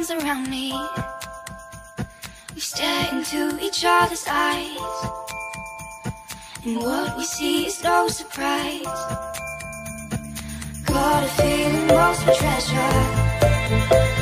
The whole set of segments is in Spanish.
arms around me. We stare into each other's eyes. And what we see is no surprise. Got a feeling lost treasure.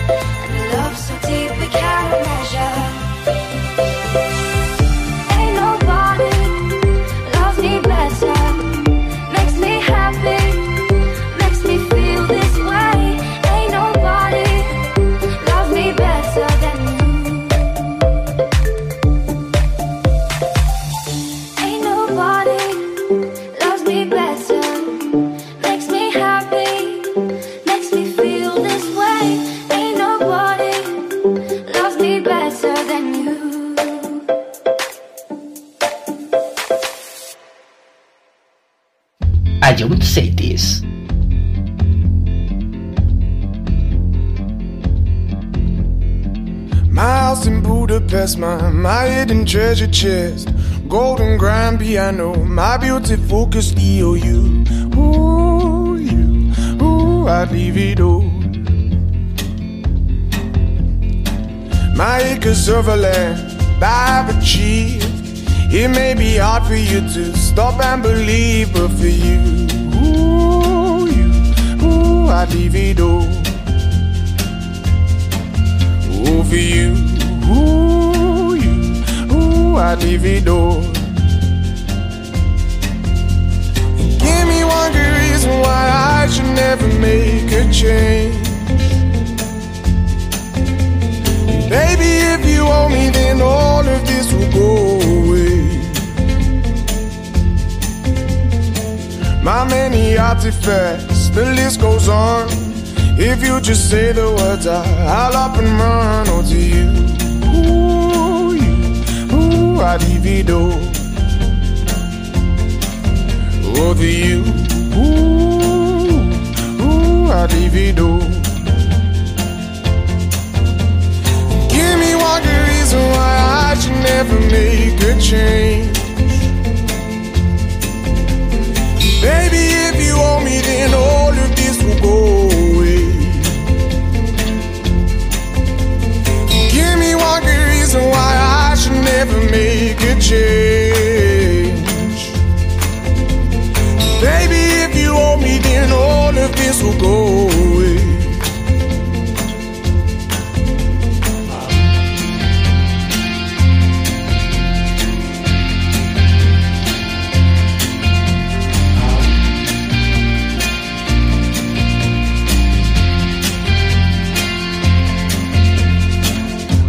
Chest, golden grand piano, my beauty focus EOU. Ooh, you, ooh, I'd leave it all. My acres of land I've achieved. It may be hard for you to stop and believe, but for you, ooh, you, ooh, I'd leave it all. Ooh, for you. Leave it. Give me one good reason why I should never make a change. Baby, if you owe me, then all of this will go away. My many artifacts, the list goes on. If you just say the words, I'll up and run. Oh, to you. I divido. Over you, ooh, ooh, I divido. Give me one good reason why I should never make a change. Baby, if you owe me, then all of this will go reason why I should never make a change. Baby, if you owe me, then all of this will go away.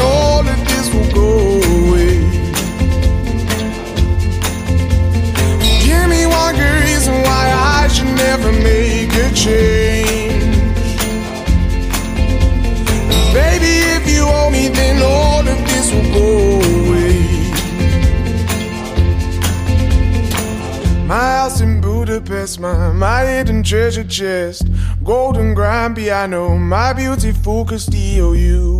All of this will go away. Give me one good reason why I should never make a change. Baby, if you owe me, then all of this will go away. My house in Budapest, my, my hidden treasure chest, golden grand piano, my beautiful Castillo. You,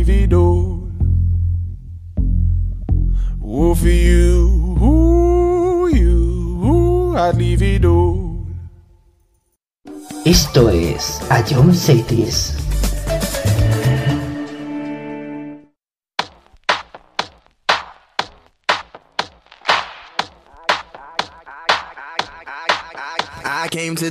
ooh, I'd leave it all. For you, ooh, you, ooh, I'd leave it all. Esto es A John Cities. I came to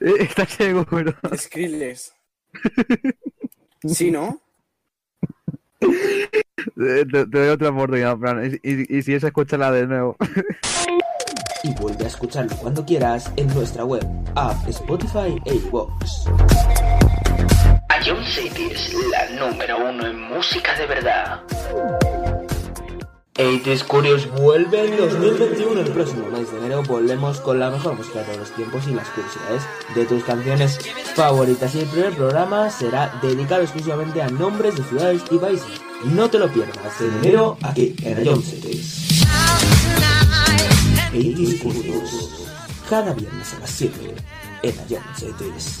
Ma- ¿Estás seguro? Skrillex. ¿Sí, no? Te, te- doy otra oportunidad, Fran. Y, y- y si es, escúchala de nuevo. Y vuelve a escucharlo cuando quieras en nuestra web, app, Spotify e iVoox. Ion City es la número uno en música de verdad. 80s Curious vuelve en 2021. El próximo mes de enero volvemos con la mejor música de todos los tiempos y las curiosidades de tus canciones favoritas. Y el primer programa será dedicado exclusivamente a nombres de ciudades y países. No te lo pierdas en enero aquí en Ion Cities. 80s Curious. Cada viernes a las 7 en Ion Cities.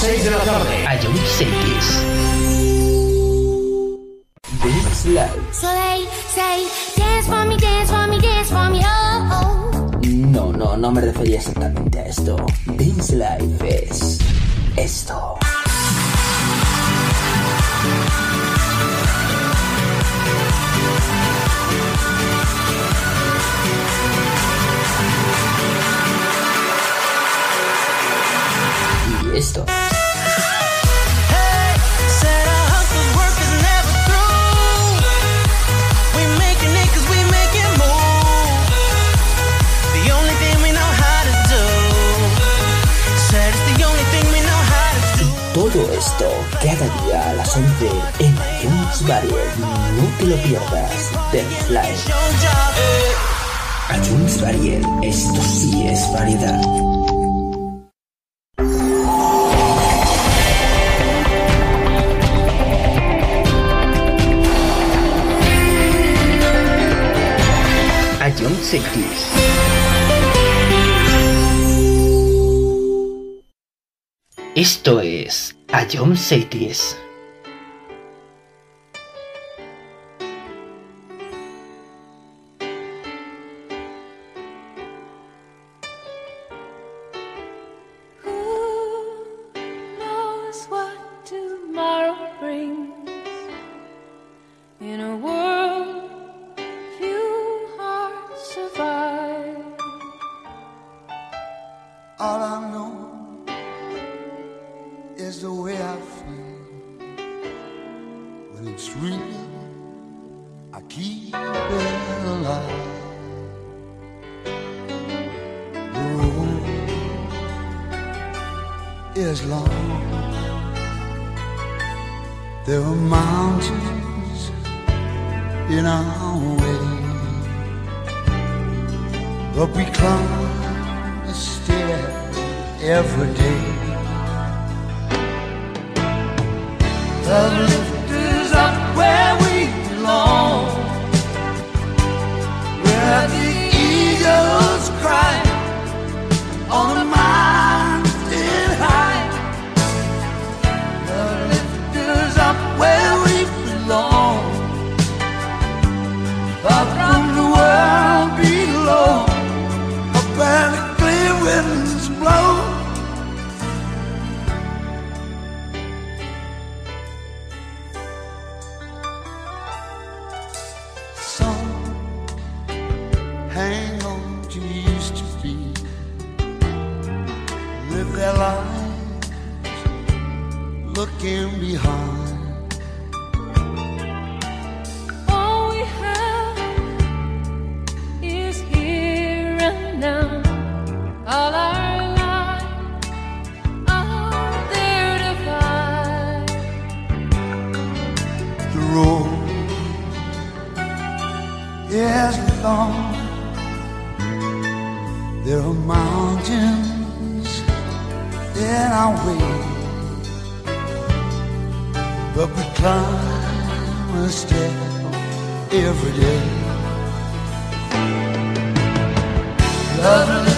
6 de la tarde. Ion Cities. This Live. So they say, dance for me, dance for me, dance for me, oh, oh. No, no, no me refería exactamente a esto. Dance Life es esto. Y esto. Esto cada día a las 11 en iTunes Varied. No te lo pierdas. Job. iTunes Varied. Esto sí es variedad. Cities. Esto es Ion Cities. Who There are mountains in our way, but we climb a step every day. Lovely.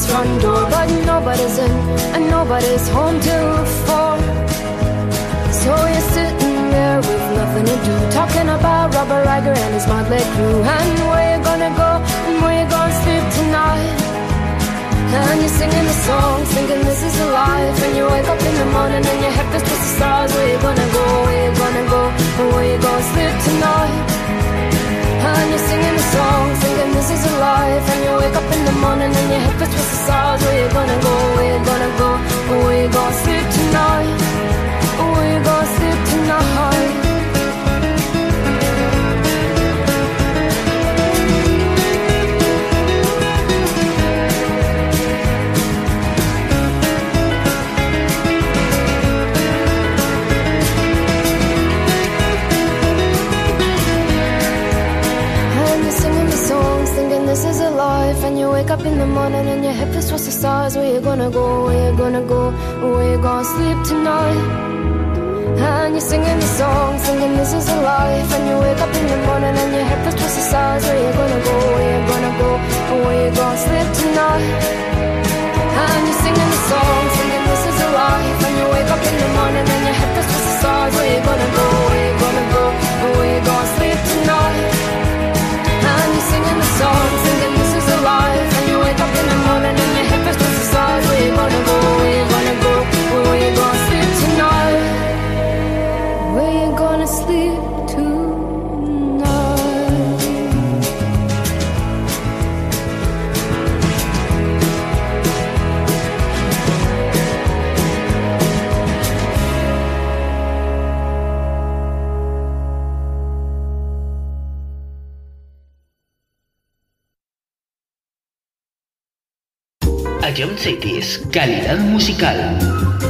Jim's front door But nobody's in and nobody's home till four So you're sitting there with nothing to do Talking about Robert Riger and his motley crew. And where you gonna go? And where you gonna sleep tonight? And you're singing the song, thinking this is a life. And you wake up in the morning and your head feels twisted stars. Where you gonna go, where you gonna go, and where you gonna sleep tonight and you're singing the song, thinking this is a life And you wake up in the morning and your head feels twisted stars. Where you gonna go, where you gonna go? Where you gonna sleep tonight? Where you gonna sleep tonight this is a life. And you wake up in the morning and your head feels towards the stars. Where you gonna go? Where you gonna go? Where you gonna sleep tonight? And you're singing the song, singing this is a life. And you wake up in the morning and your head feels the stars. Where you gonna go? Where you gonna go? Where you gonna sleep tonight? And you're singing the songs, thinking this is a life. And you wake up in the morning and your head feels the stars. Where you gonna go? Where you gonna go? Where you gonna sleep tonight? We're vulnerable, we're vulnerable, we're vulnerable calidad musical.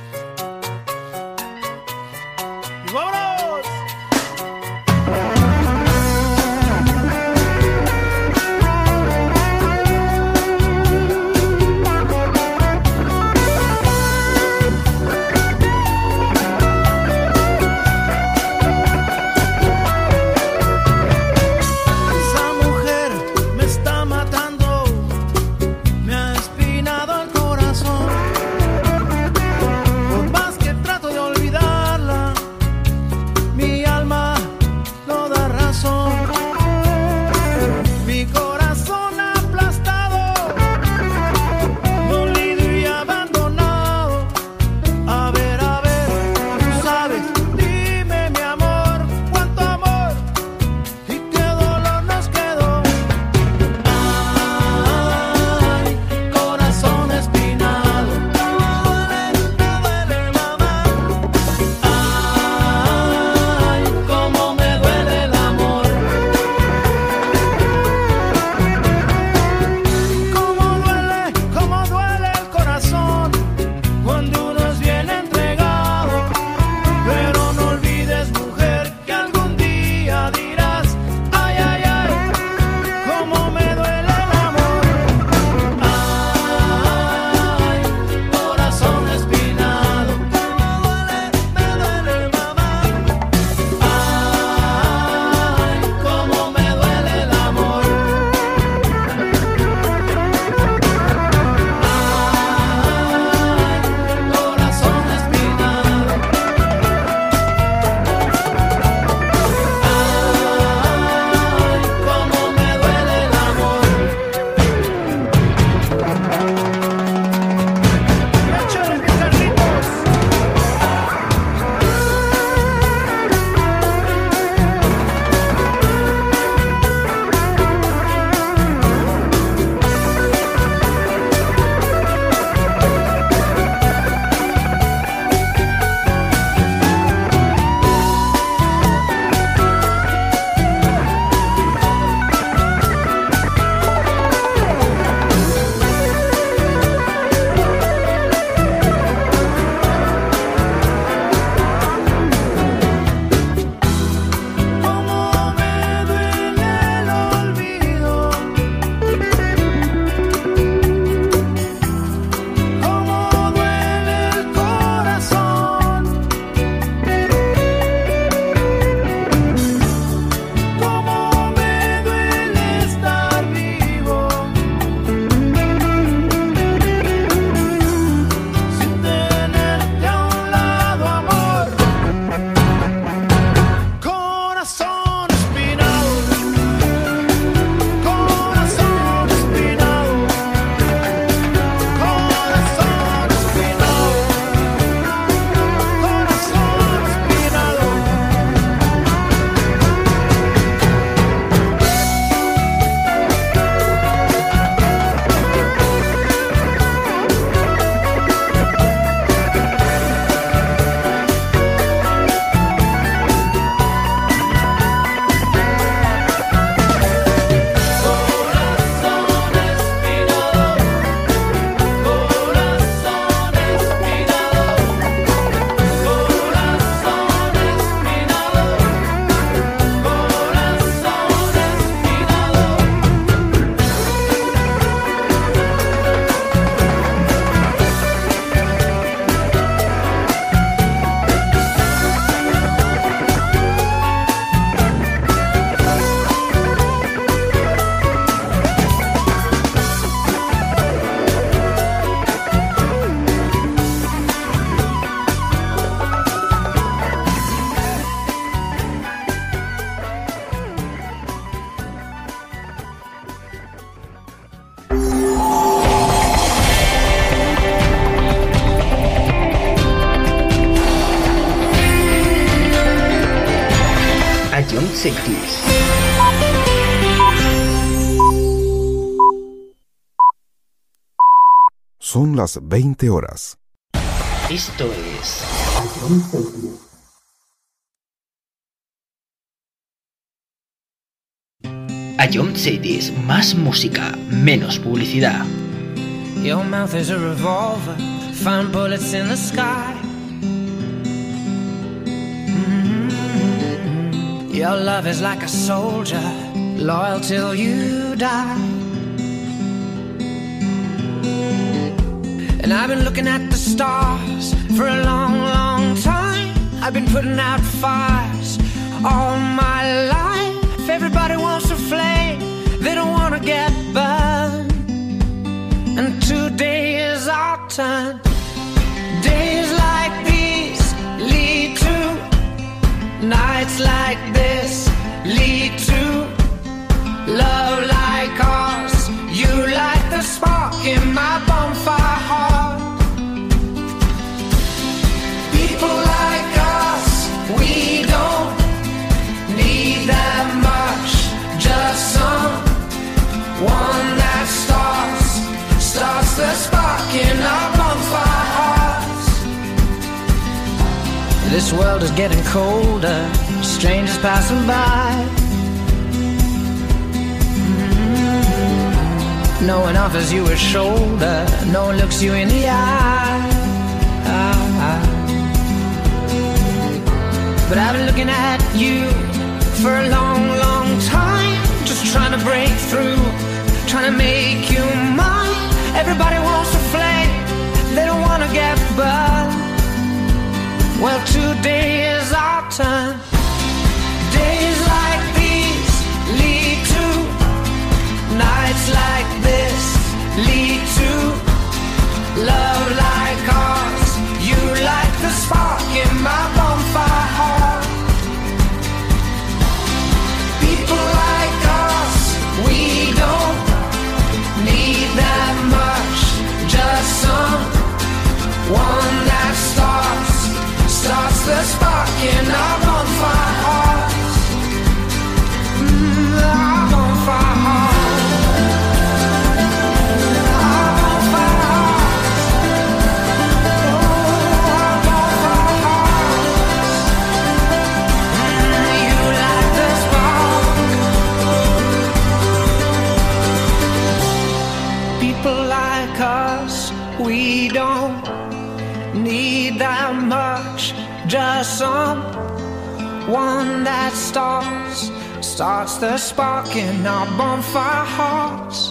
Cities. Son las 20 horas. Esto es Ion Cities, más música, menos publicidad. Your mouth is a revolver, find bullets in the sky. Your love is like a soldier, loyal till you die. And I've been looking at the stars for a long, long time. I've been putting out fires all my life. If everybody wants a flame, they don't wanna get burned. And today is our turn. This world is getting colder, strangers passing by. Mm. No one offers you a shoulder, no one looks you in the eye. But I've been looking at you for a long, long time, just trying to break through, trying to make you mine. Everybody wants a flame, Well, today is our turn. Someone that starts, starts the spark in our bonfire hearts.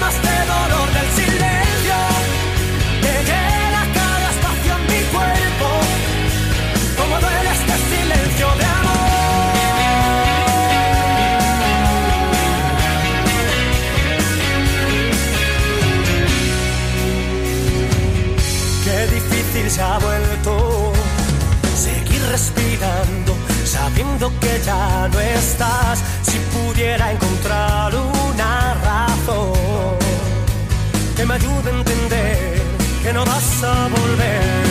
Más de dolor del silencio que llega cada espacio en mi cuerpo, como duele este silencio de amor. Qué difícil se ha vuelto seguir respirando, sabiendo que ya no estás si pudiera encontrar un. me ayuda a entender que no vas a volver.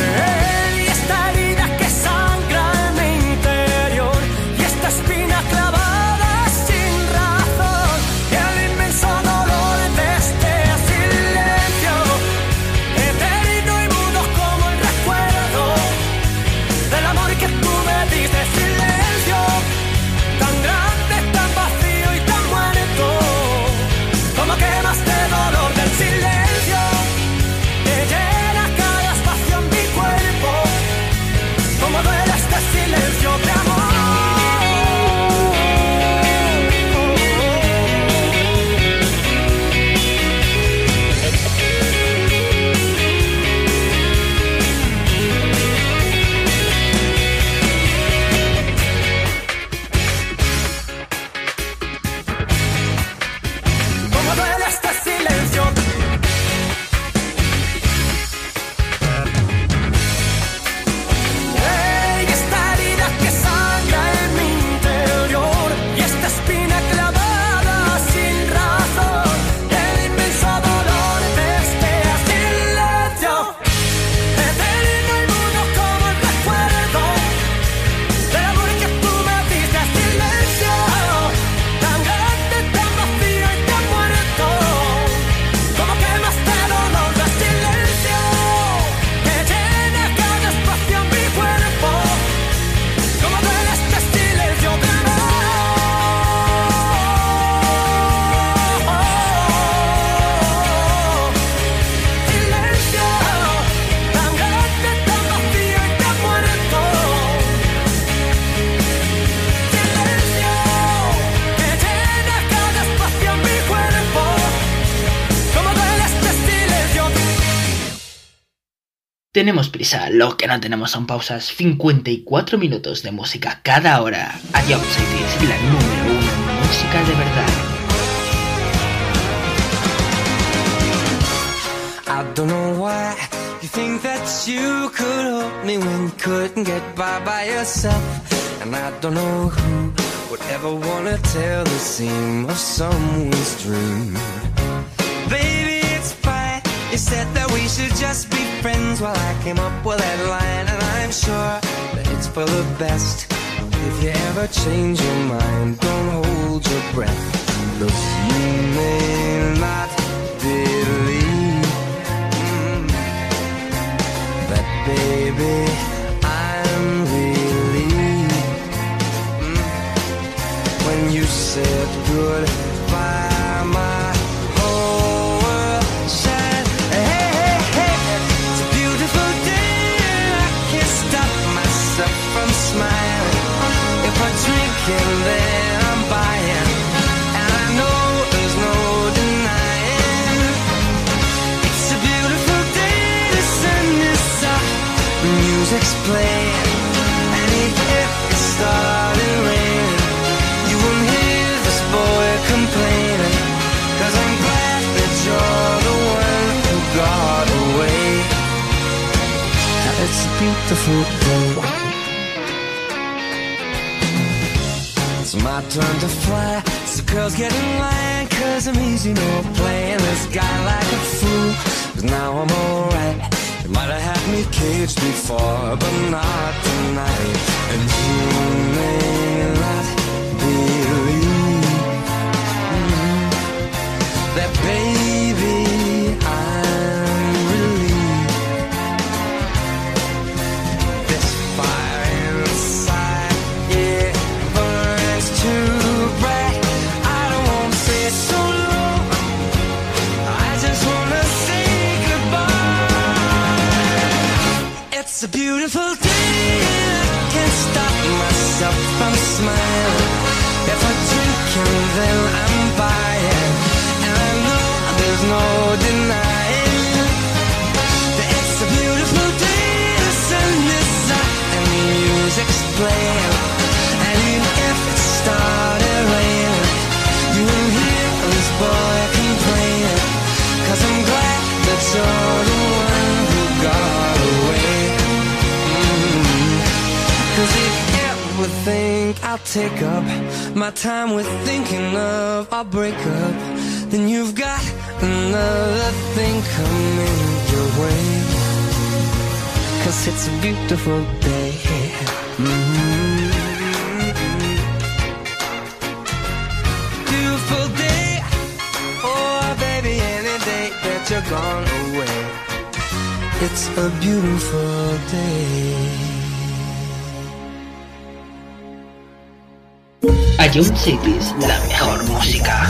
Tenemos prisa, lo que no tenemos son pausas. 54 minutos de música cada hora. Adiós, es la número uno en música de verdad. I don't know why you think that you could help me when you couldn't get by by yourself. And I don't know who would ever wanna tell the seam of someone's dream. Baby, said that we should just be friends while I came up with that line. And I'm sure that it's for the best. If you ever change your mind, don't hold your breath. Look, you may not believe mm, that, baby. I'm relieved mm, when you said goodbye. Music's playing, and if it started raining, you won't hear this boy I'm glad that you're the one who got away. It's a beautiful day. My turn to fly. So girls get in line, cause I'm easy, no playing this guy like a fool. Cause now I'm alright. You might have had me caged before, but not tonight. And you may not believe mm, that, baby, from smiling. If I drink and then I'm buying, and I know there's no denying. Take up my time with thinking of our breakup, then you've got another thing coming your way. Cause it's a beautiful day. Mhm. Beautiful day. Oh, baby, any day that you're gone away. It's a beautiful day. Ion Cities, la mejor música.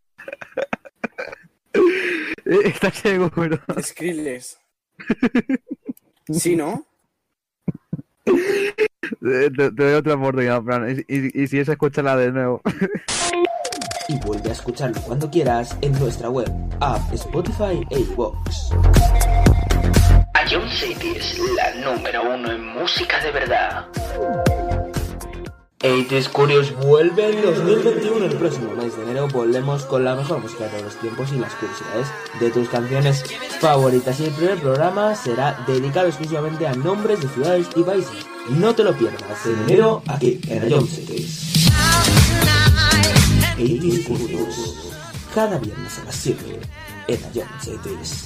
¿Estás seguro? Skrillex. ¿Sí, no? Te, te- doy otra oportunidad, Fran. Y, y- y si es, escúchala de nuevo. Y vuelve a escucharlo cuando quieras en nuestra web, app, Spotify e iVoox. A John City es la número uno en música de verdad. 80s Curious vuelve en 2021. El próximo mes de enero volvemos con la mejor música de todos los tiempos y las curiosidades de tus canciones favoritas. Y el primer programa será dedicado exclusivamente a nombres de ciudades y países. No te lo pierdas en enero aquí en John Cities. 80s Curious. Cada viernes a las 7 en John Cities.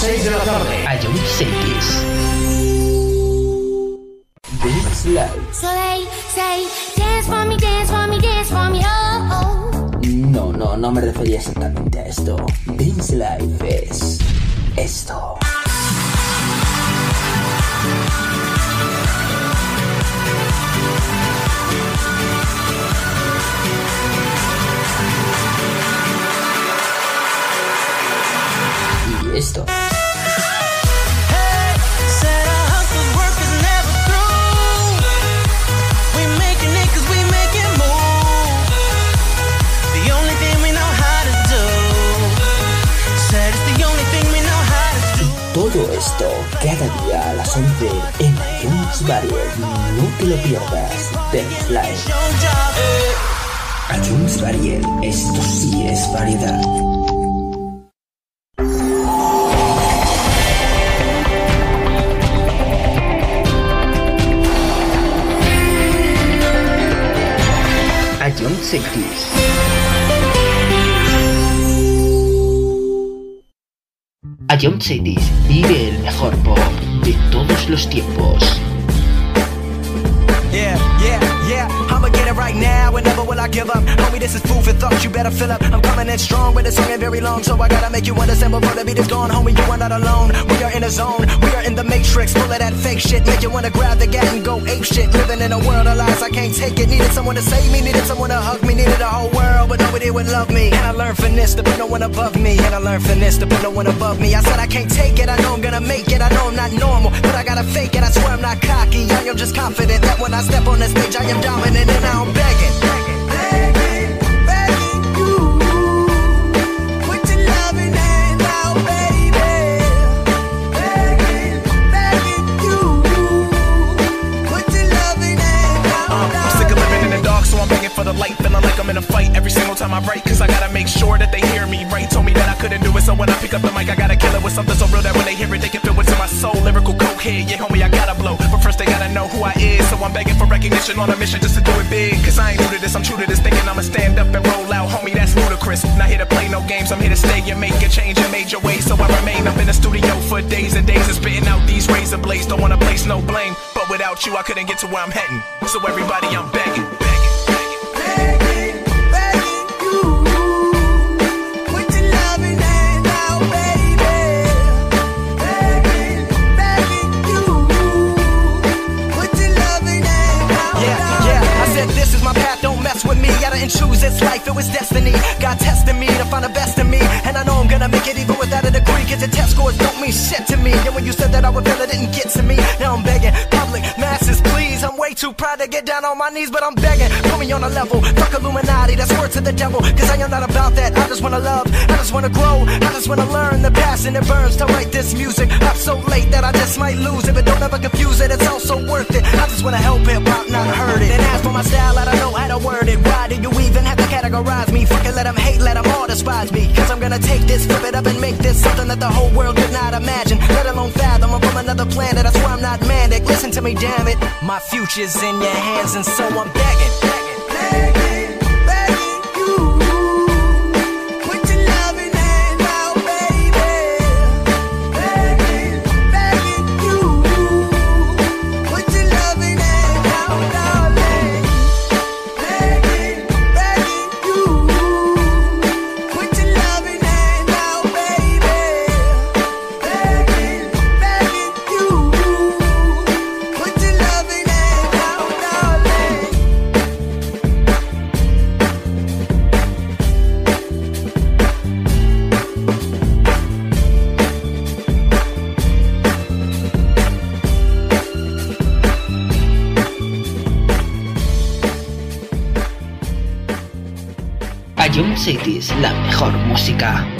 6 de la tarde. A John Cities. Live. So they say, dance for me, dance for me, dance for me, oh, oh. No, no, no me refería exactamente a esto. Dance Life es esto. Y esto. Todo esto cada día a las 11 en iTunes Barrier. No te lo pierdas. Dance Live. ITunes Barrier. Esto sí es variedad. iTunes Cities. Ion Cities vive el mejor pop de todos los tiempos. I give up. Homie, this is food for thought. You better fill up. I'm coming in strong, but song ain't very long, so I gotta make you understand before the beat is gone. Homie, you are not alone. We are in a zone. We are in the matrix, full of that fake shit. Make you wanna grab the gat and go ape shit. Living in a world of lies, I can't take it. Needed someone to save me, needed someone to hug me, needed a whole world, but nobody would love me. And I learned finesse to put no one above me. And I learned finesse to put no one above me. I said I can't take it. I know I'm gonna make it. I know I'm not normal, but I gotta fake it. I swear I'm not cocky. I am just confident that when I step on the stage, I am dominant and now I'm. Begging, Feeling like I'm in a fight every single time I write. Cause I gotta make sure that they hear me right. Told me that I couldn't do it, so when I pick up the mic, I gotta kill it with something so real that when they hear it, they can feel what's in my soul. Lyrical cokehead, yeah, homie, I gotta blow. But first, they gotta know who I is. So I'm begging for recognition on a mission just to do it big. Cause I ain't new to this, I'm true to this. Thinking I'ma stand up and roll out, homie, that's ludicrous. Not here to play no games, I'm here to stay and make a change and major way. So I remain up in the studio for days and days and spitting out these razor blades. Don't wanna place no blame. But without you, I couldn't get to where I'm heading. So everybody, I'm begging. Begging, begging didn't choose this life. It was destiny. God testing me to find the best in me, and I know I'm gonna make it even without a degree. Cause the test scores don't mean shit to me. And when you said that I would fail, it didn't get to me. Now I'm begging, public masses, please. I'm way too proud to get down on my knees, but I'm begging. Put me on a level. Fuck That's worth to the devil. Cause I am not about that. I just wanna love. I just wanna grow. I just wanna learn the passion it burns to write this music. Up so late that I just might lose it, but don't ever confuse it. It's also worth it. I just wanna help hip hop, not hurt it. And as for my style, I don't know how to word it. Why do you even have to categorize me? Fucking let them hate, let them all despise me. Cause I'm gonna take this, flip it up, and make this something that the whole world could not imagine. Let alone fathom. I'm from another planet. That's why I'm not manic. Listen to me, damn it. My future's in your hands, and so I'm begging. Begging, begging La mejor música.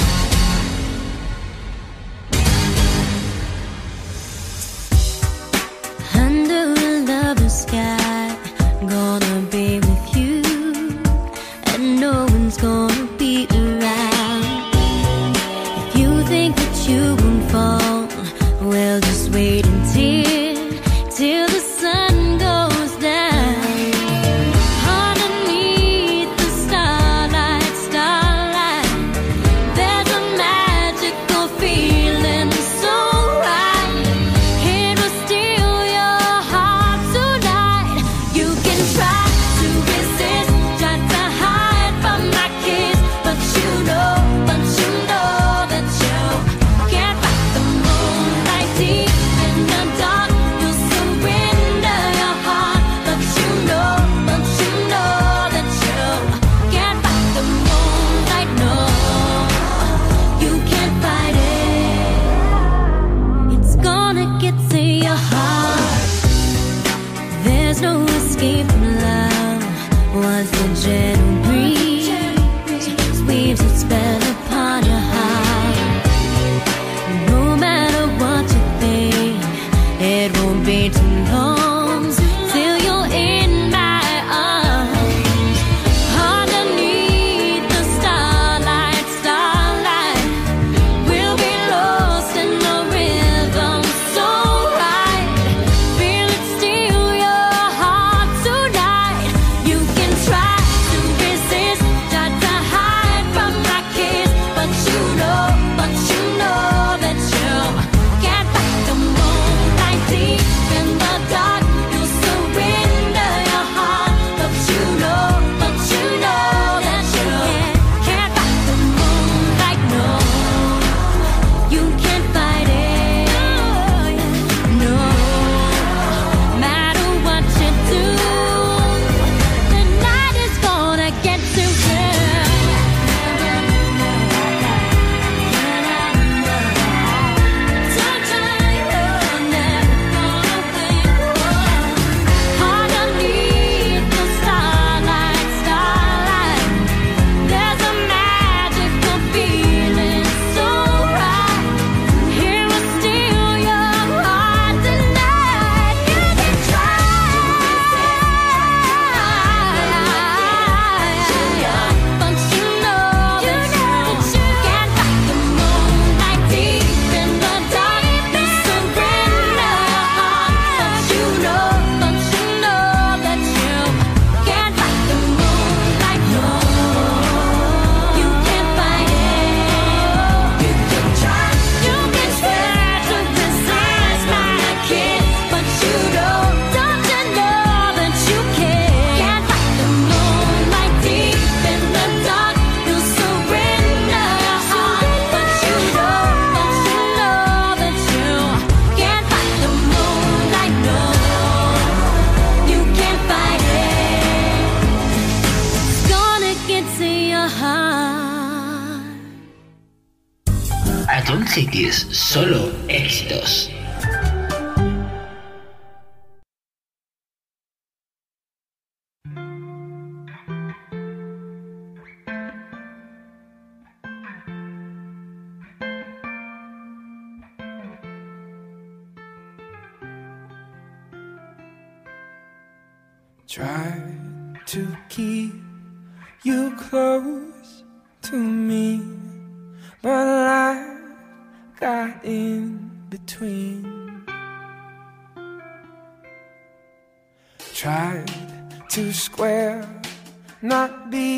not be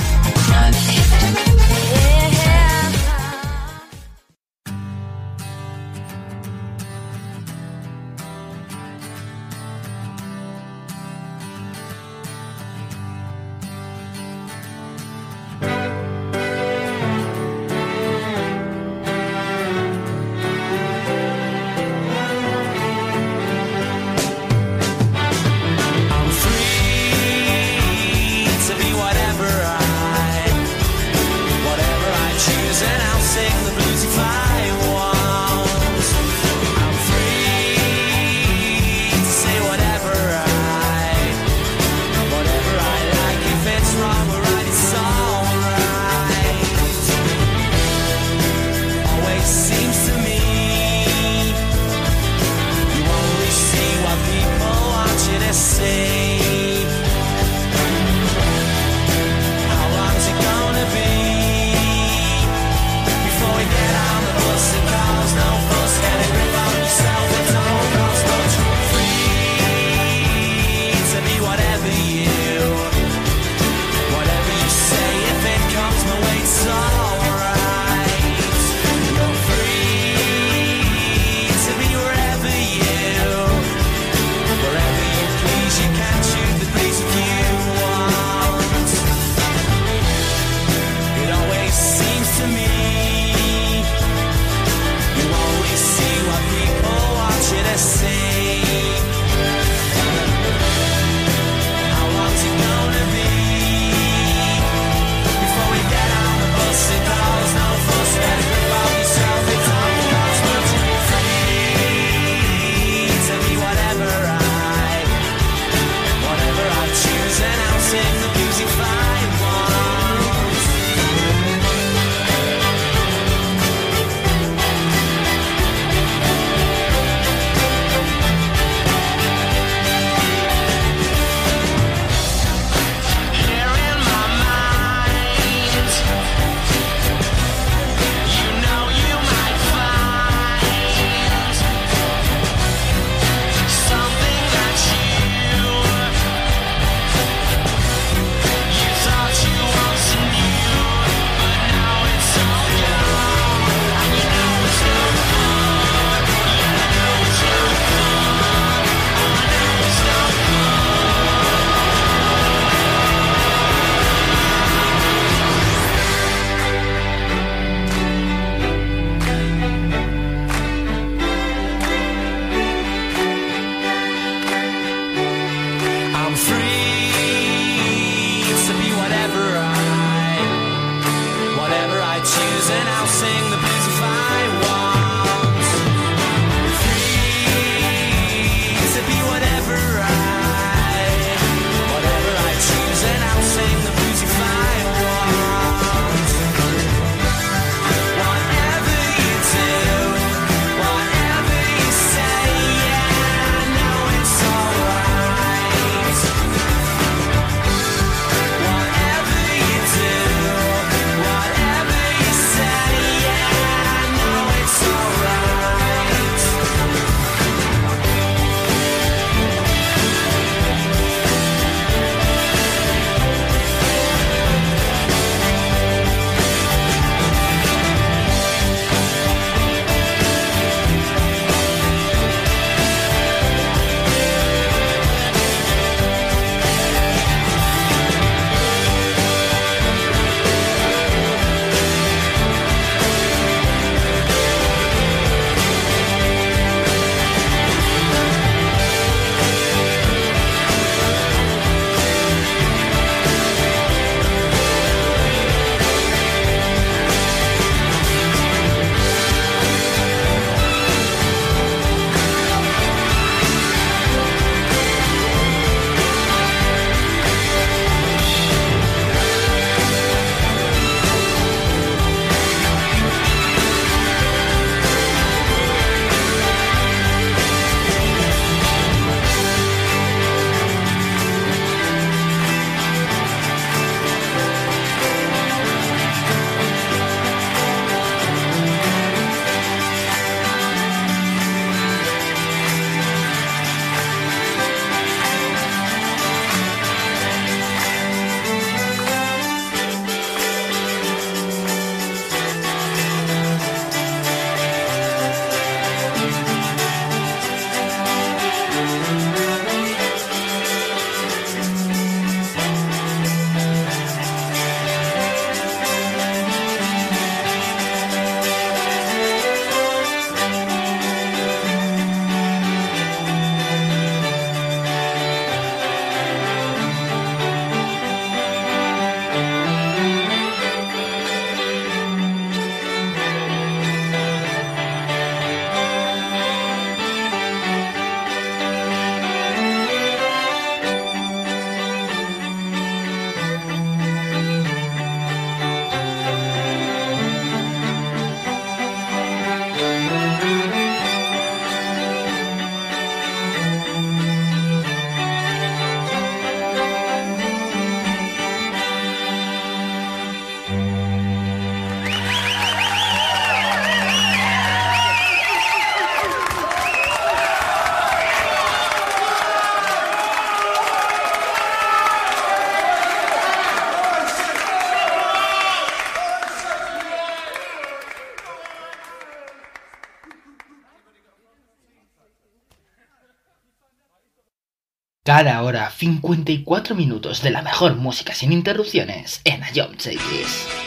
Cada hora 54 minutos de la mejor música sin interrupciones en Ayom Chase.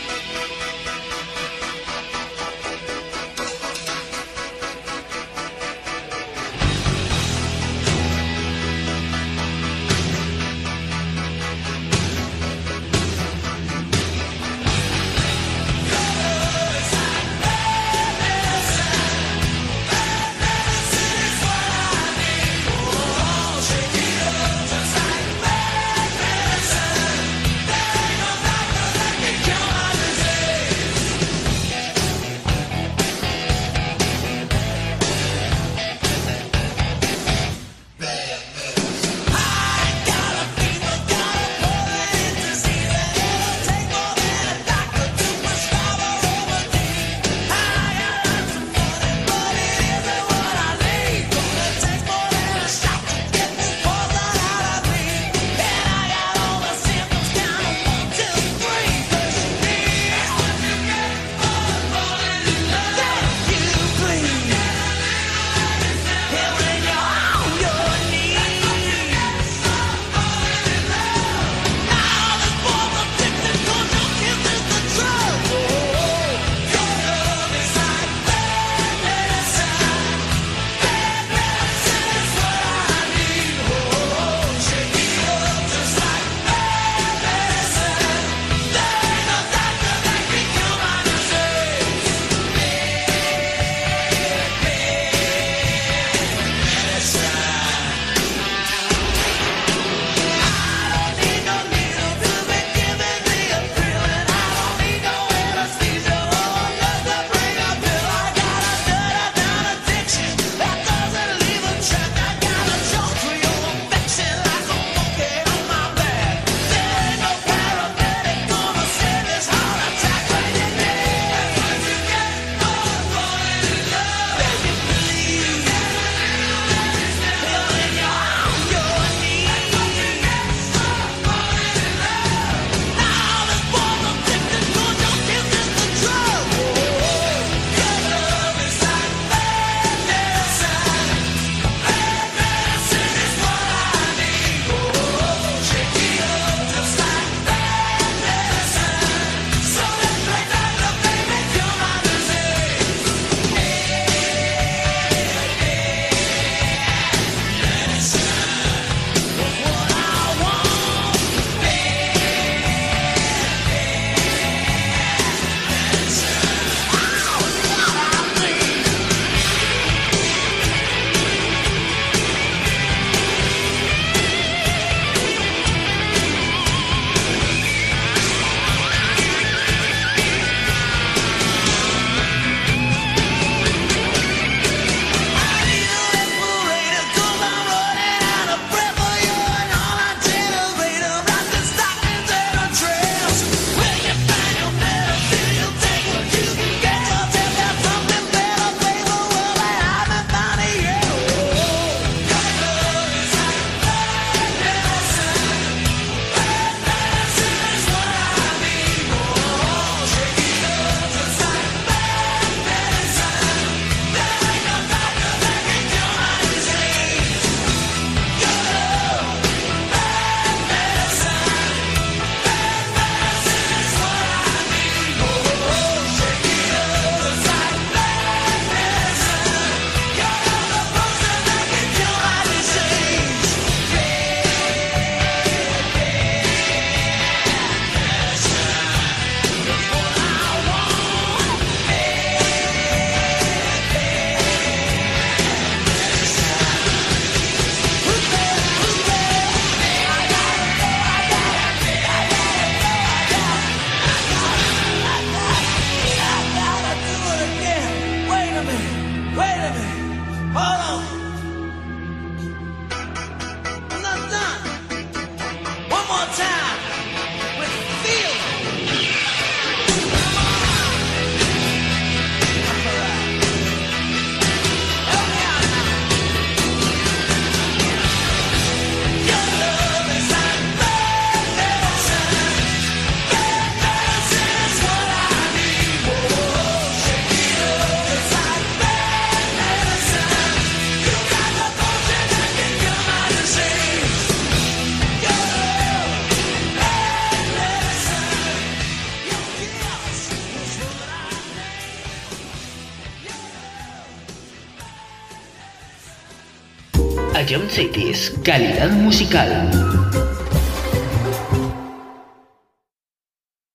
Cities, calidad musical.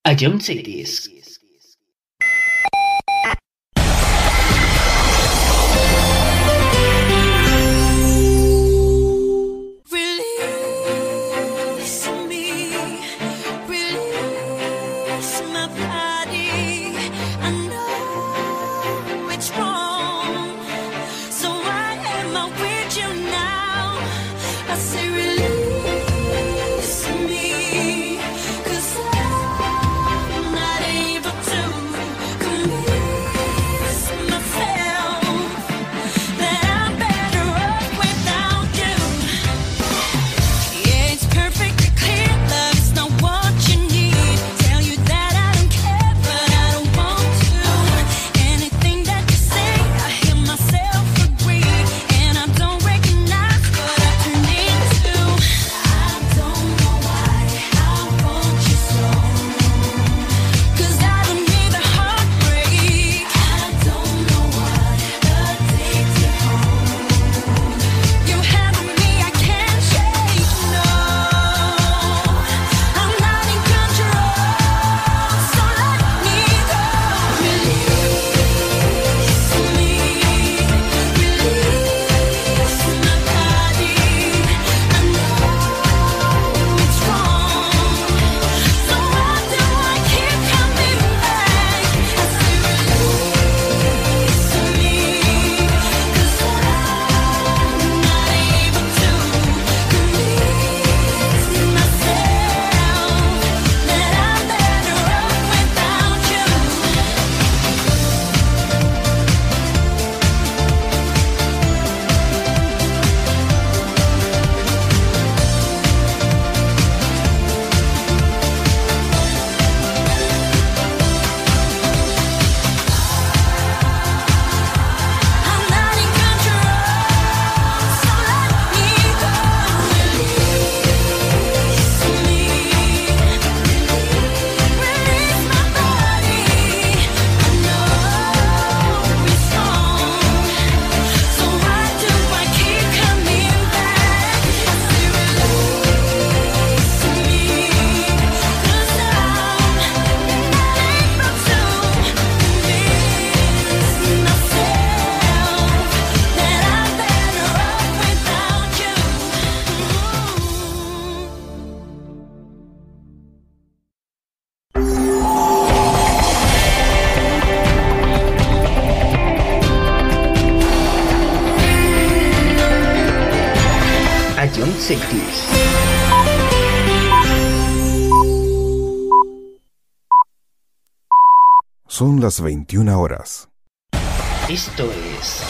Ion Cities, las 21 horas. Esto es...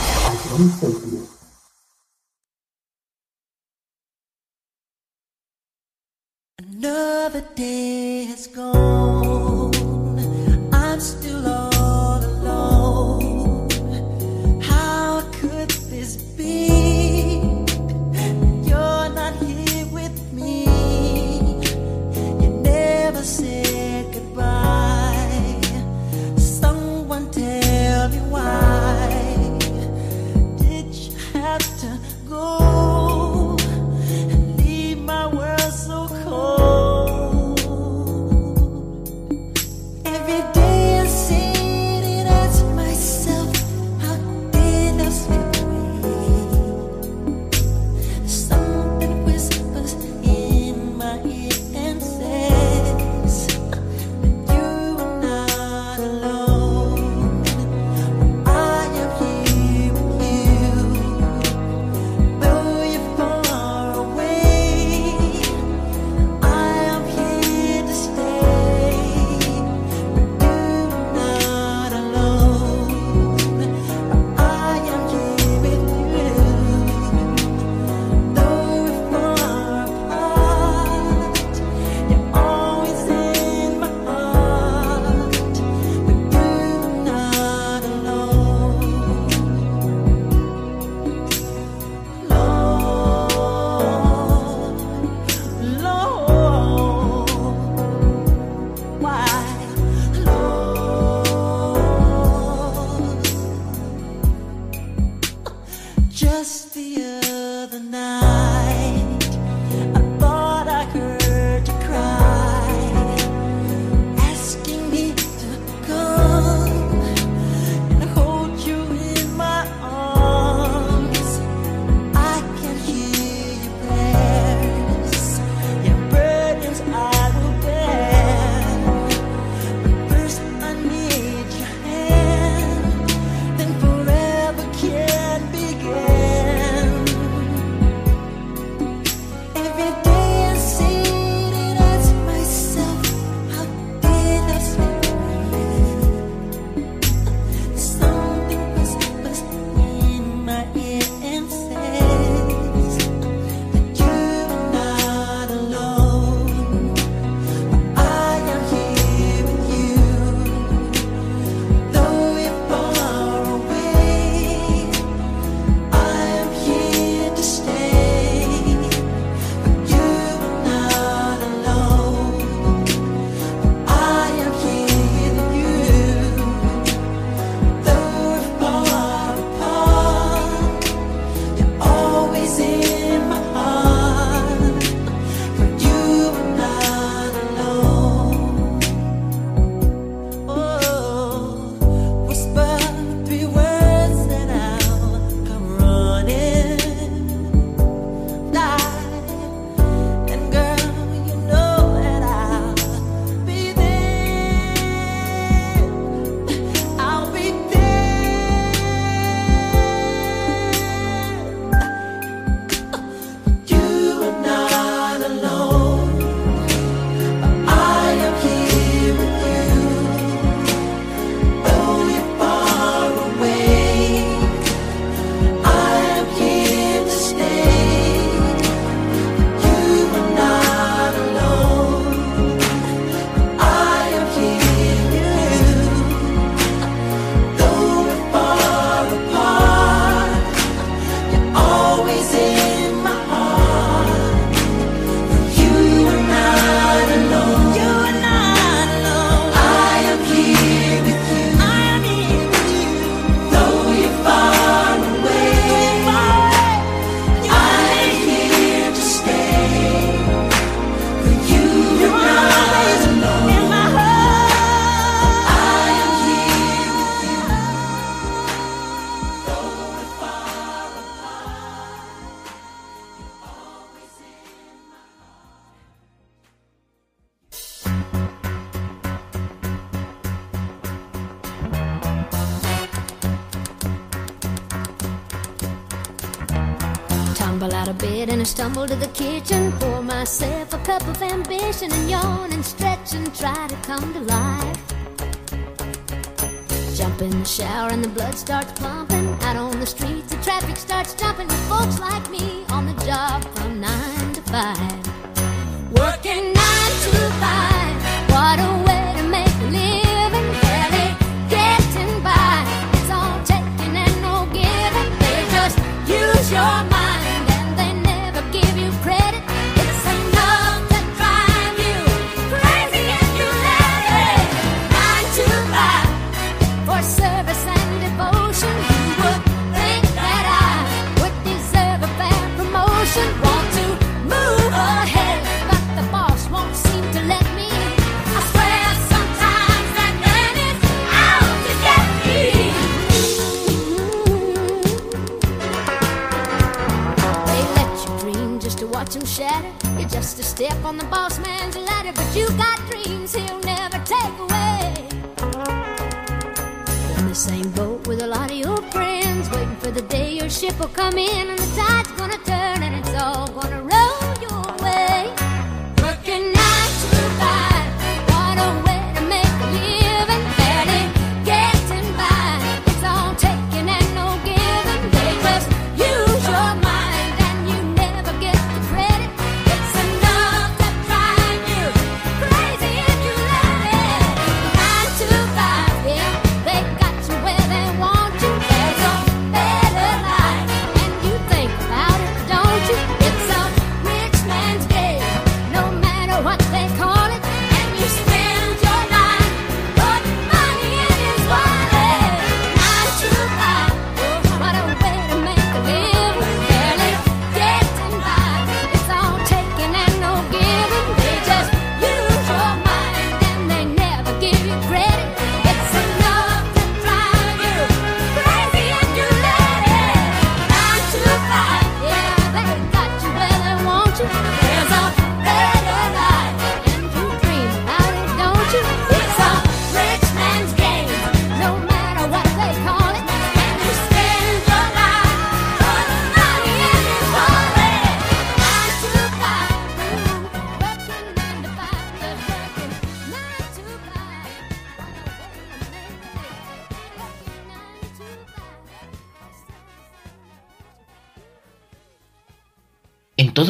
blood starts pumping. Out on the streets, the traffic starts jumping. With folks like me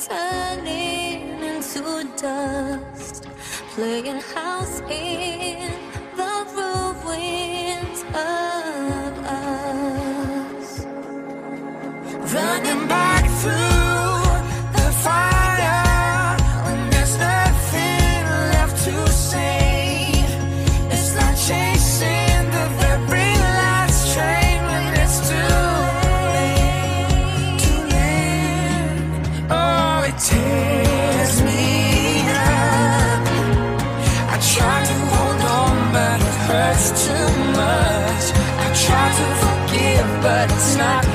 turning into dust, playing house in the ruins of us, running back. Not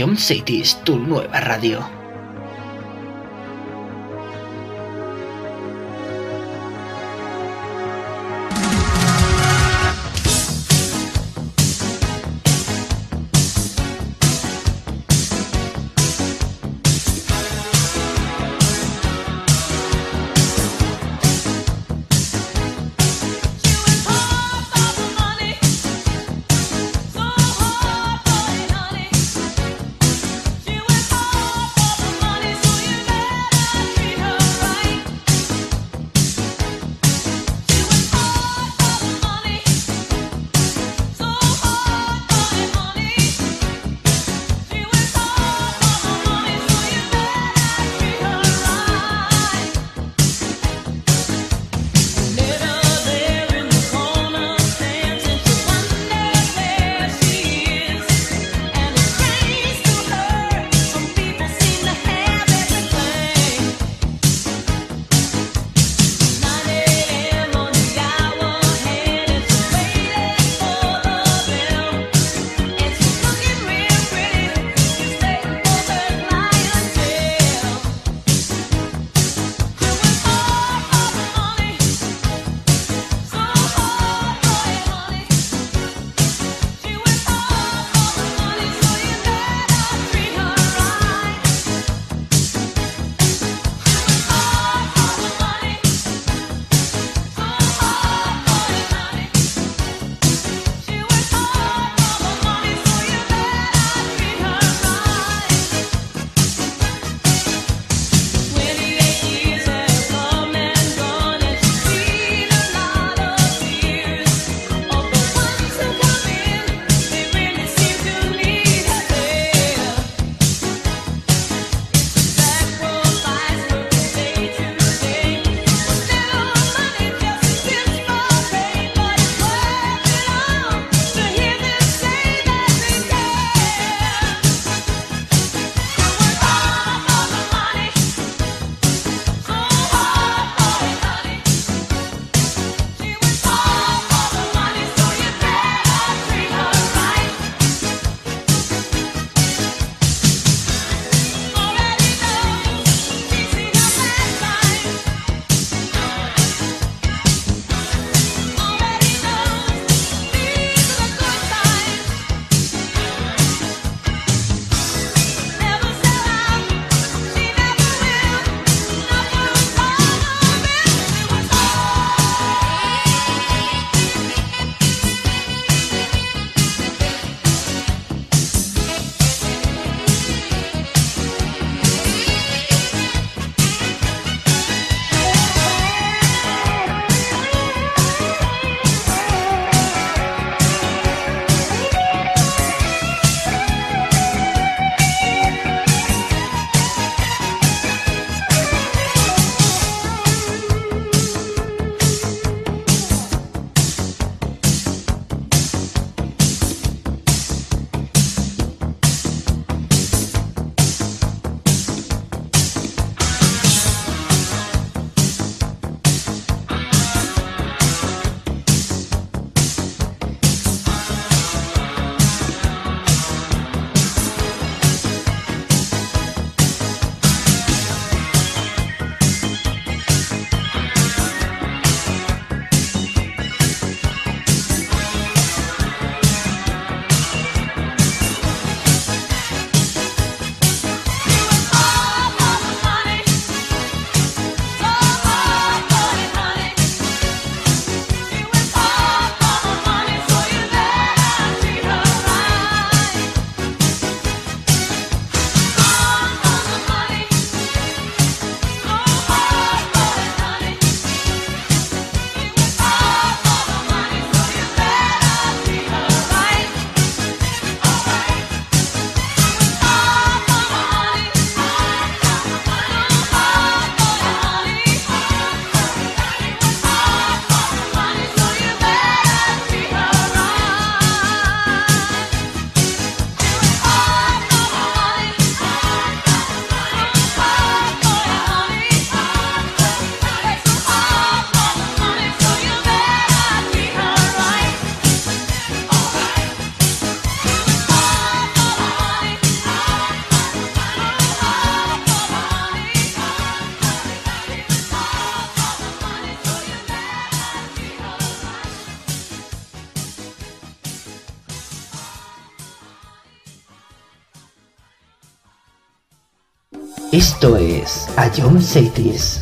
Ion City es tu nueva radio. Esto es A John Cities.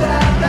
step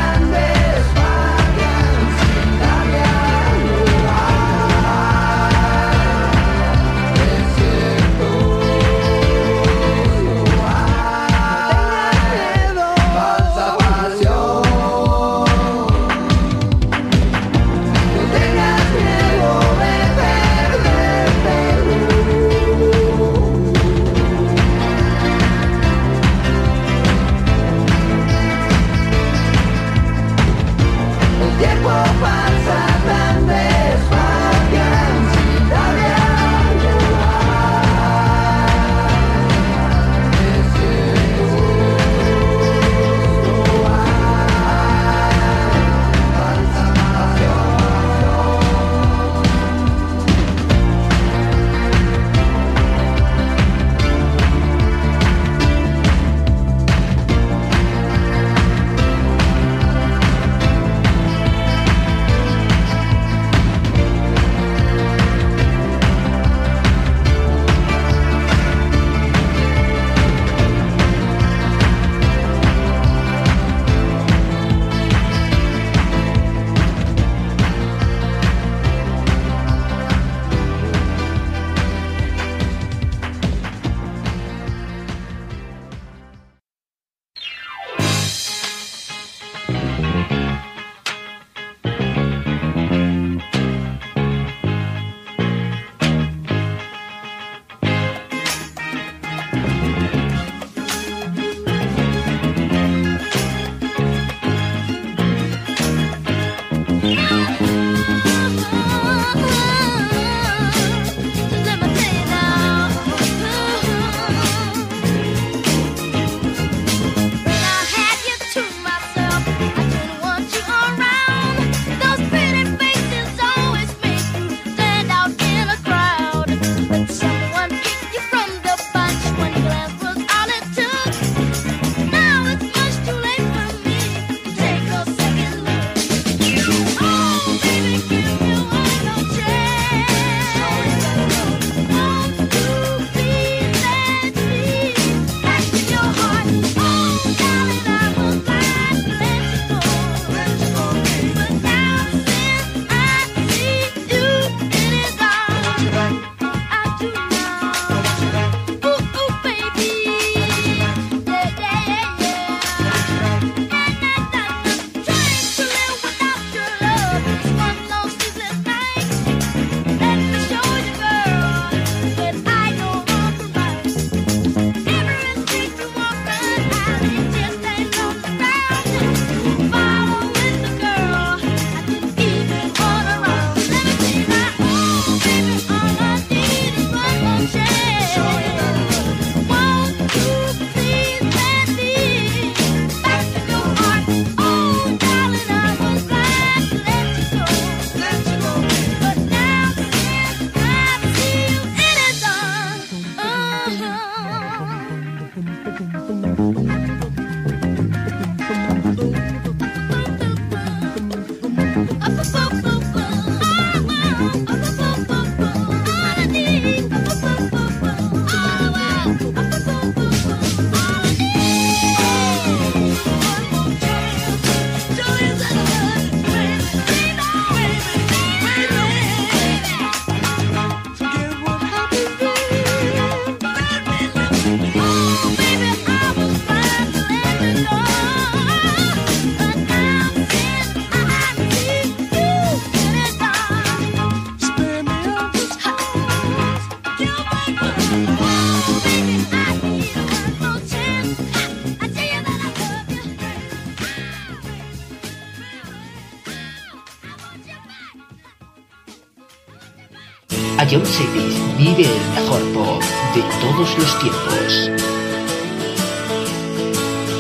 Cities vive el mejor pop de todos los tiempos.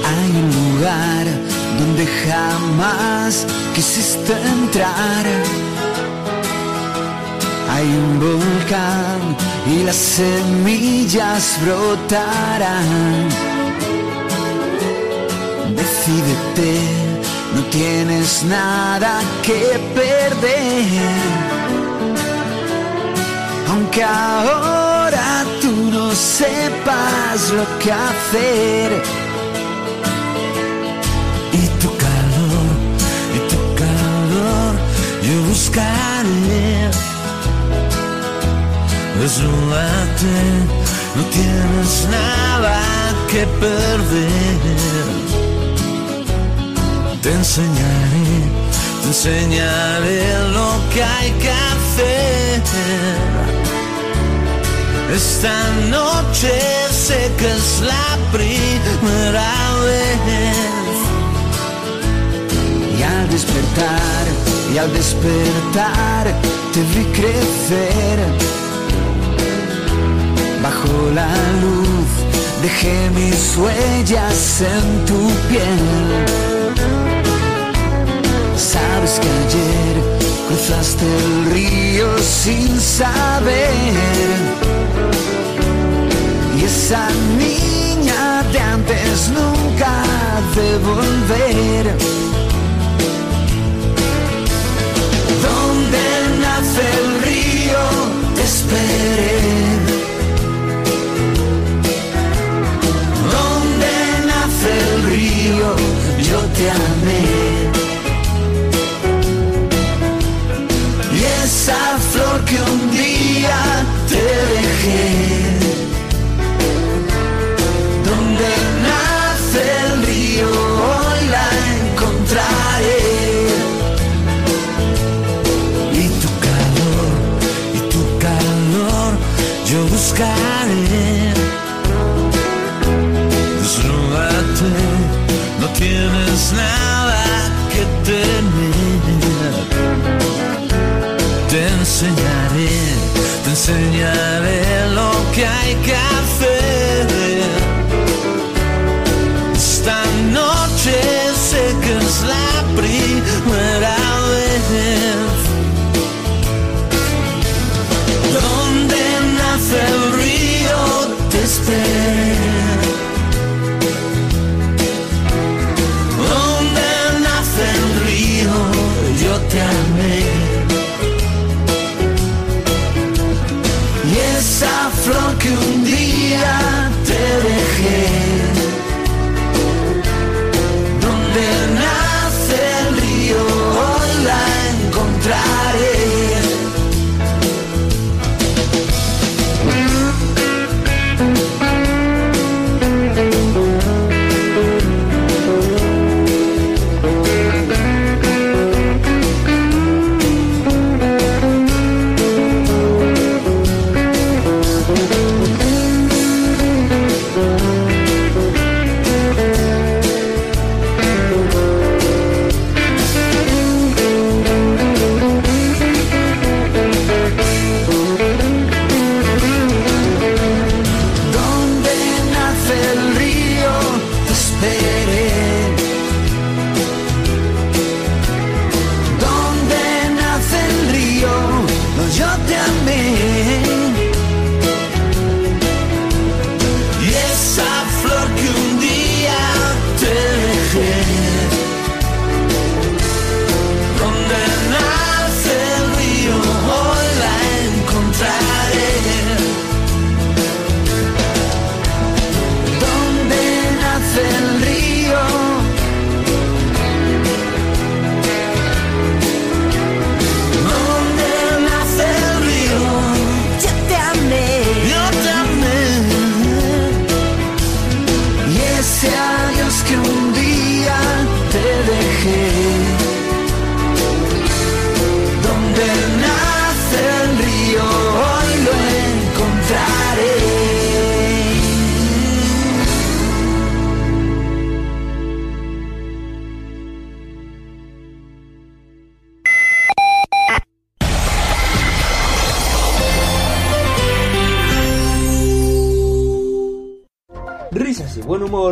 Hay un lugar donde jamás quisiste entrar. Hay un volcán y las semillas brotarán. Decídete, no tienes nada que perder. Aunque ahora tú no sepas lo que hacer. Y tu calor, y tu calor, yo buscaré. Desnúdate, no tienes nada que perder. Te enseñaré, te enseñaré lo que hay que hacer. Esta noche sé que es la primera vez. Y al despertar, y al despertar, te vi crecer. Bajo la luz dejé mis huellas en tu piel. Sabes que ayer cruzaste el río sin saber. Esa niña de antes nunca de volver. Donde nace el río, te esperé. Donde nace el río, yo te amé. Y esa flor que un día te dejé. Buscaré. Desnúdate, no tienes nada que temer. Te enseñaré, te enseñaré Donde nace el río, yo te amo.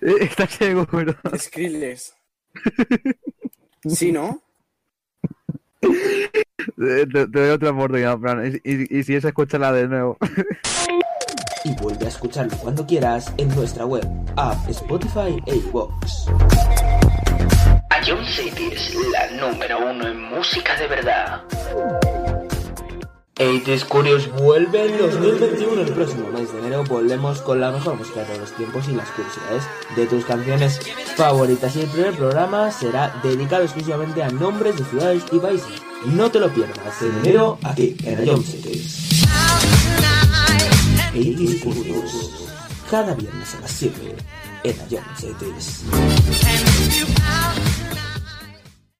¿Estás seguro? Skrillex. ¿Sí, no? Te, te doy otra oportunidad, Fran. Y, y- y si es, escúchala de nuevo. Y vuelve a escucharlo cuando quieras en nuestra web, app, Spotify e iVoox. Ion City es la número uno en música de verdad. 80s Curious vuelve en 2021. El próximo mes de enero volvemos con la mejor música de todos los tiempos y las curiosidades de tus canciones favoritas. Y el primer programa será dedicado exclusivamente a nombres de ciudades y países. No te lo pierdas en enero aquí en Cities. 80s Curious. Cada viernes a las 7 en Ion Cities.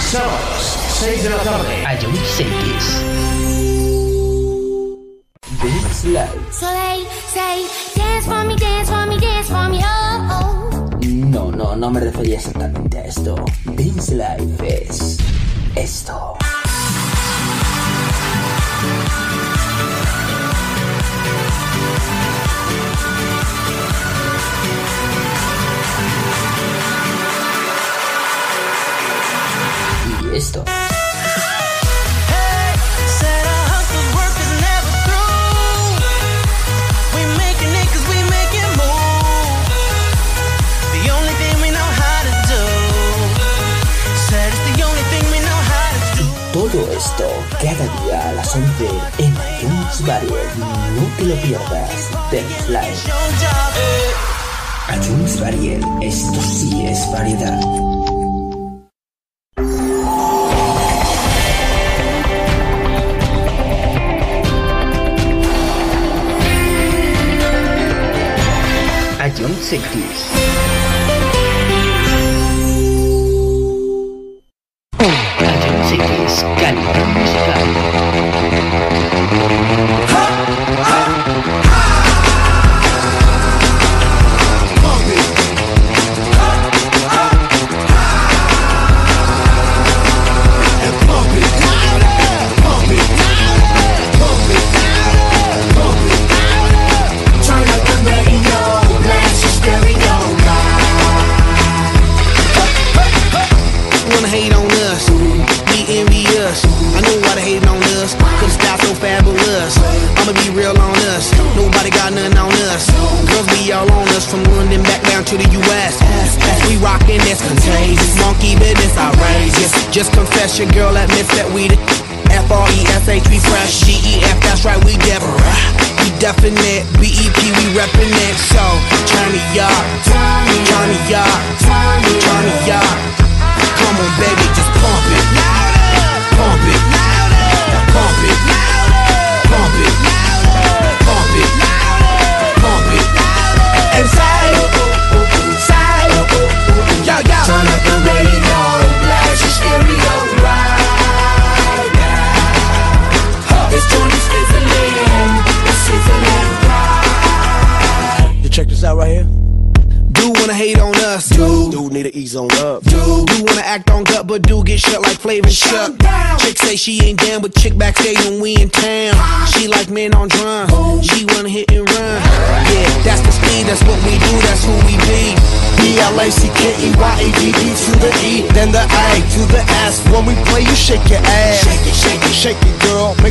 Sábados, 6 de la tarde. Ion Cities. This Life. So they say, dance for me, dance for me, dance for me, oh, oh. No, no, no me refería exactamente a esto. Dance Life es esto. Do. Todo esto cada día a las 11 en iTunes Varied. No te lo pierdas. Dance Life. Your job, eh. iTunes Varied. Esto sí es variedad. 1960s.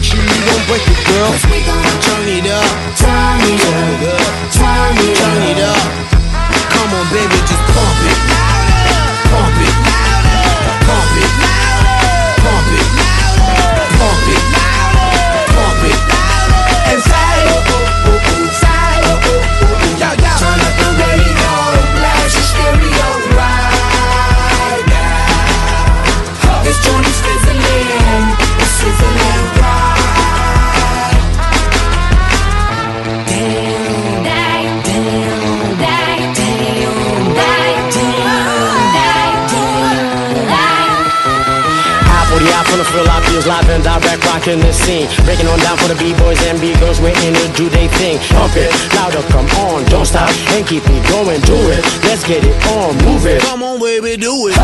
you don't break rocking the scene. Breaking on down for the B-boys and B-girls, we're in to do they thing. Pump it, louder, come on, don't stop, and keep me going, do it. Let's get it on, move it. Come on, baby, do it.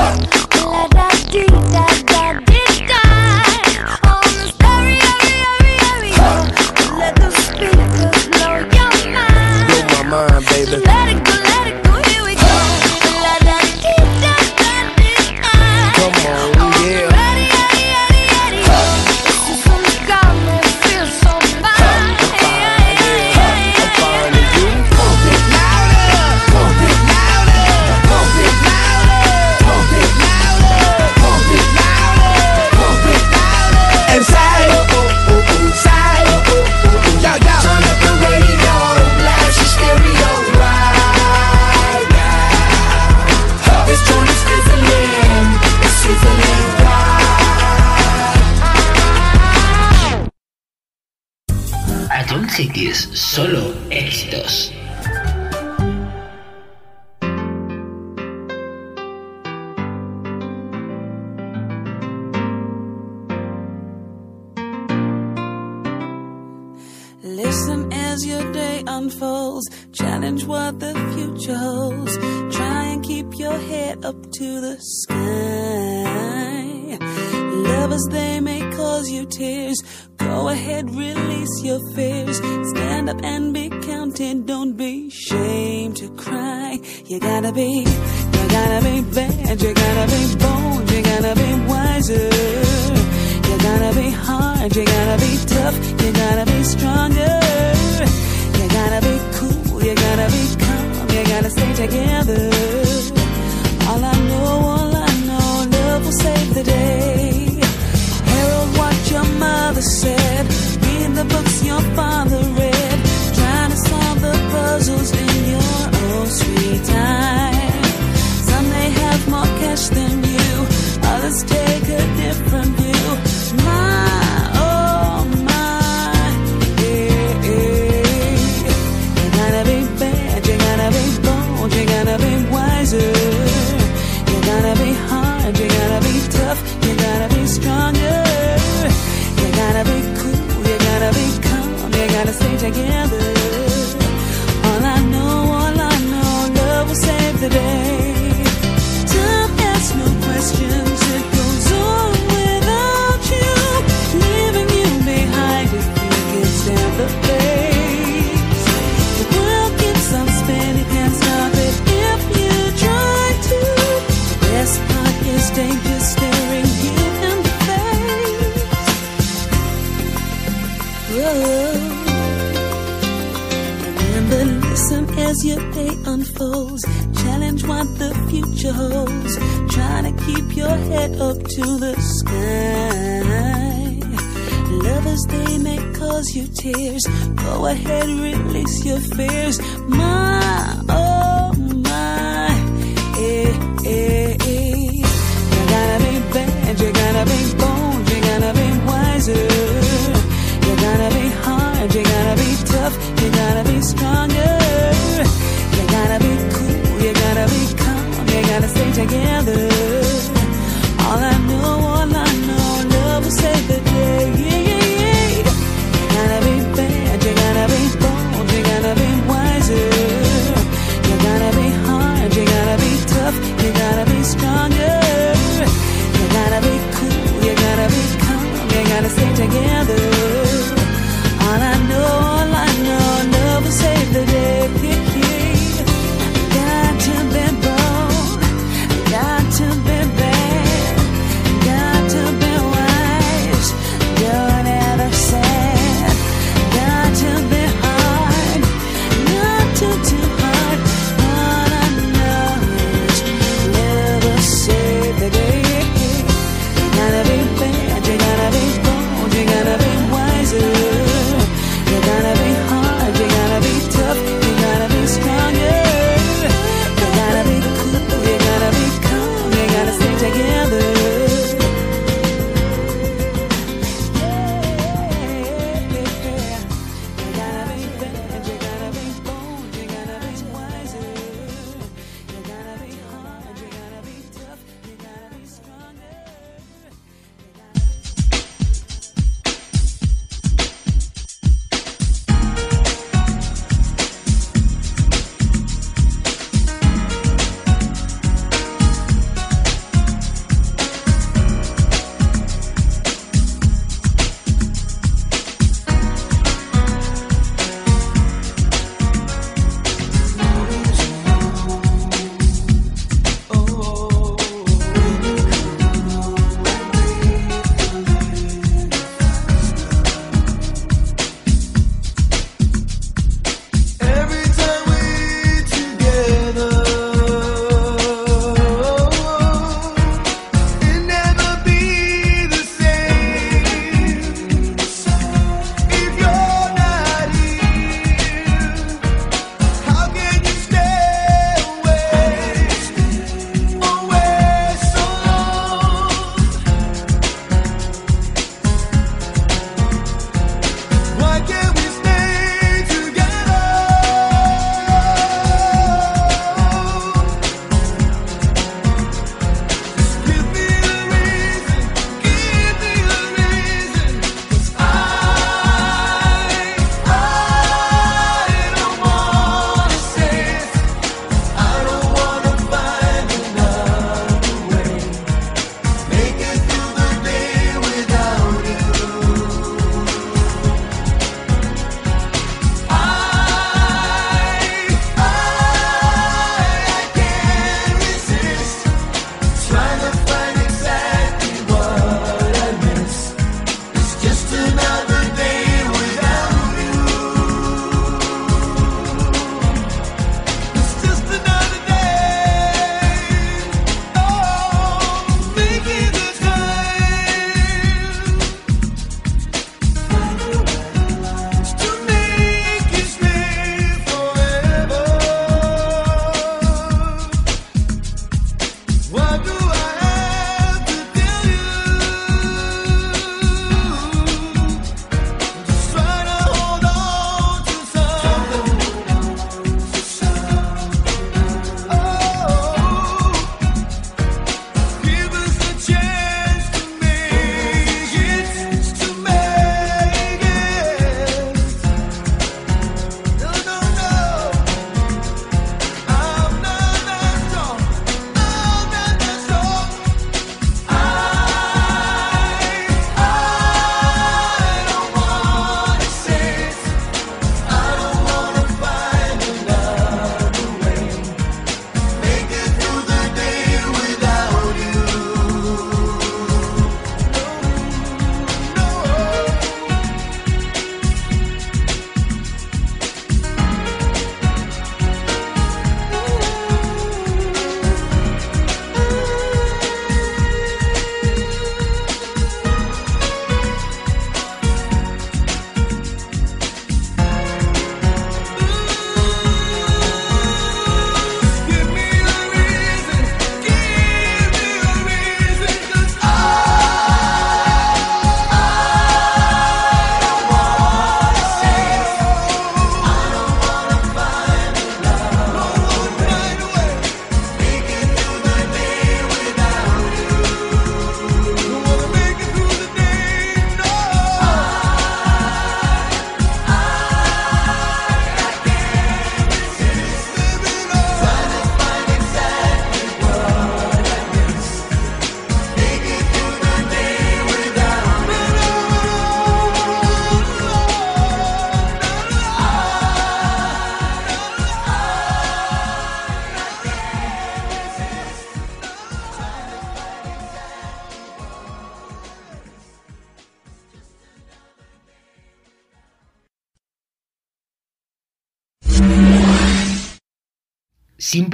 gotta stay together. All I know, all I know, love will save the day. Harold, what your mother said, read the books your father. to the sky. Lovers, they may cause you tears. Go ahead, release your fears. My, oh my, eh, eh, eh. You gotta be bad, you gotta be bold, you gotta be wiser. You gotta be hard, you gotta be tough, you gotta be stronger.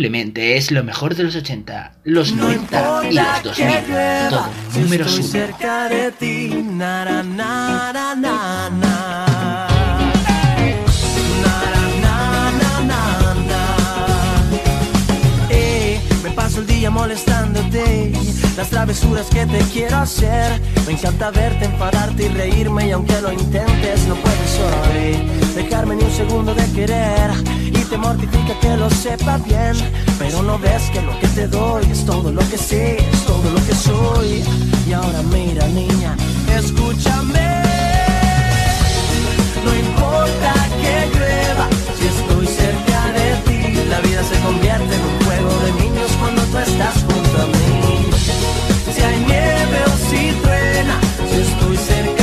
Simplemente es lo mejor de los 80, los 90 y los 2000. Todo número uno. cerca de ti, na, na, na, el día molestándote las travesuras que te quiero hacer me encanta verte enfadarte y reírme y aunque lo intentes no puedes hoy dejarme ni un segundo de querer te mortifica que lo sepa bien. Pero no ves que lo que te doy es todo lo que sé es todo lo que soy. Y ahora mira niña escúchame. No importa que llueva si estoy cerca de ti la vida se convierte en un juego de niños cuando tú estás junto a mí. Si hay nieve o si truena si estoy cerca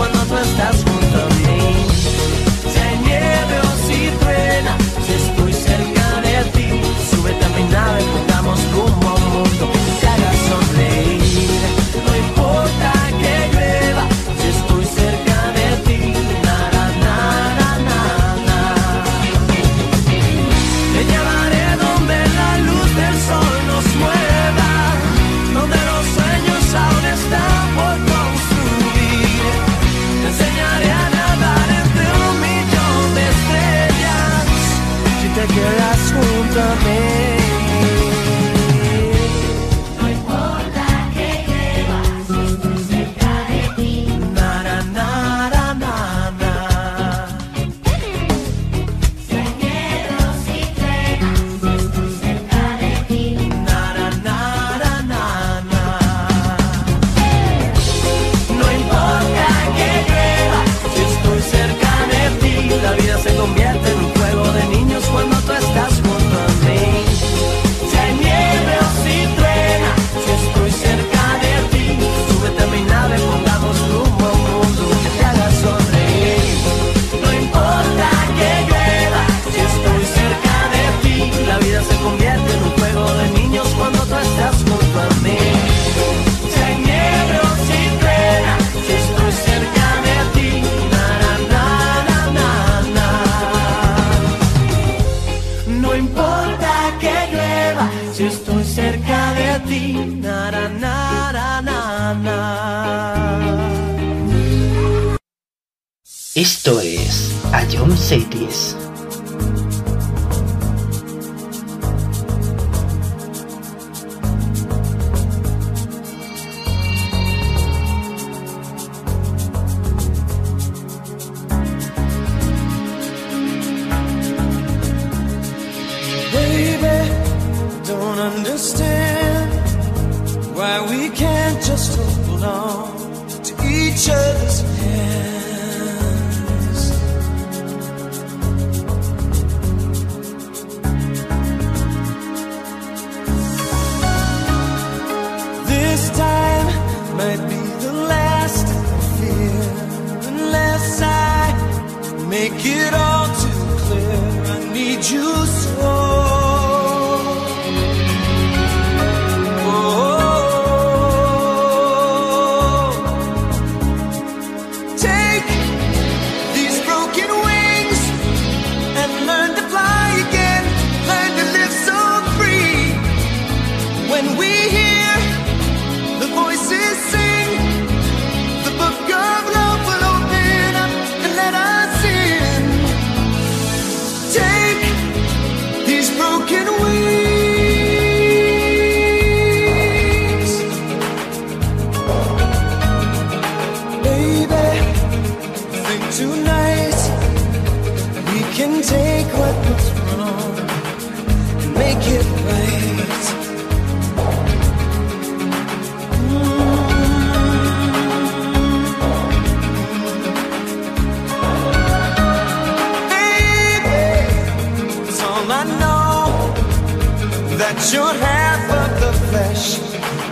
cuando tú estás junto a mí. Si nieve o si truena, si estoy cerca de ti, súbete a mi nave, A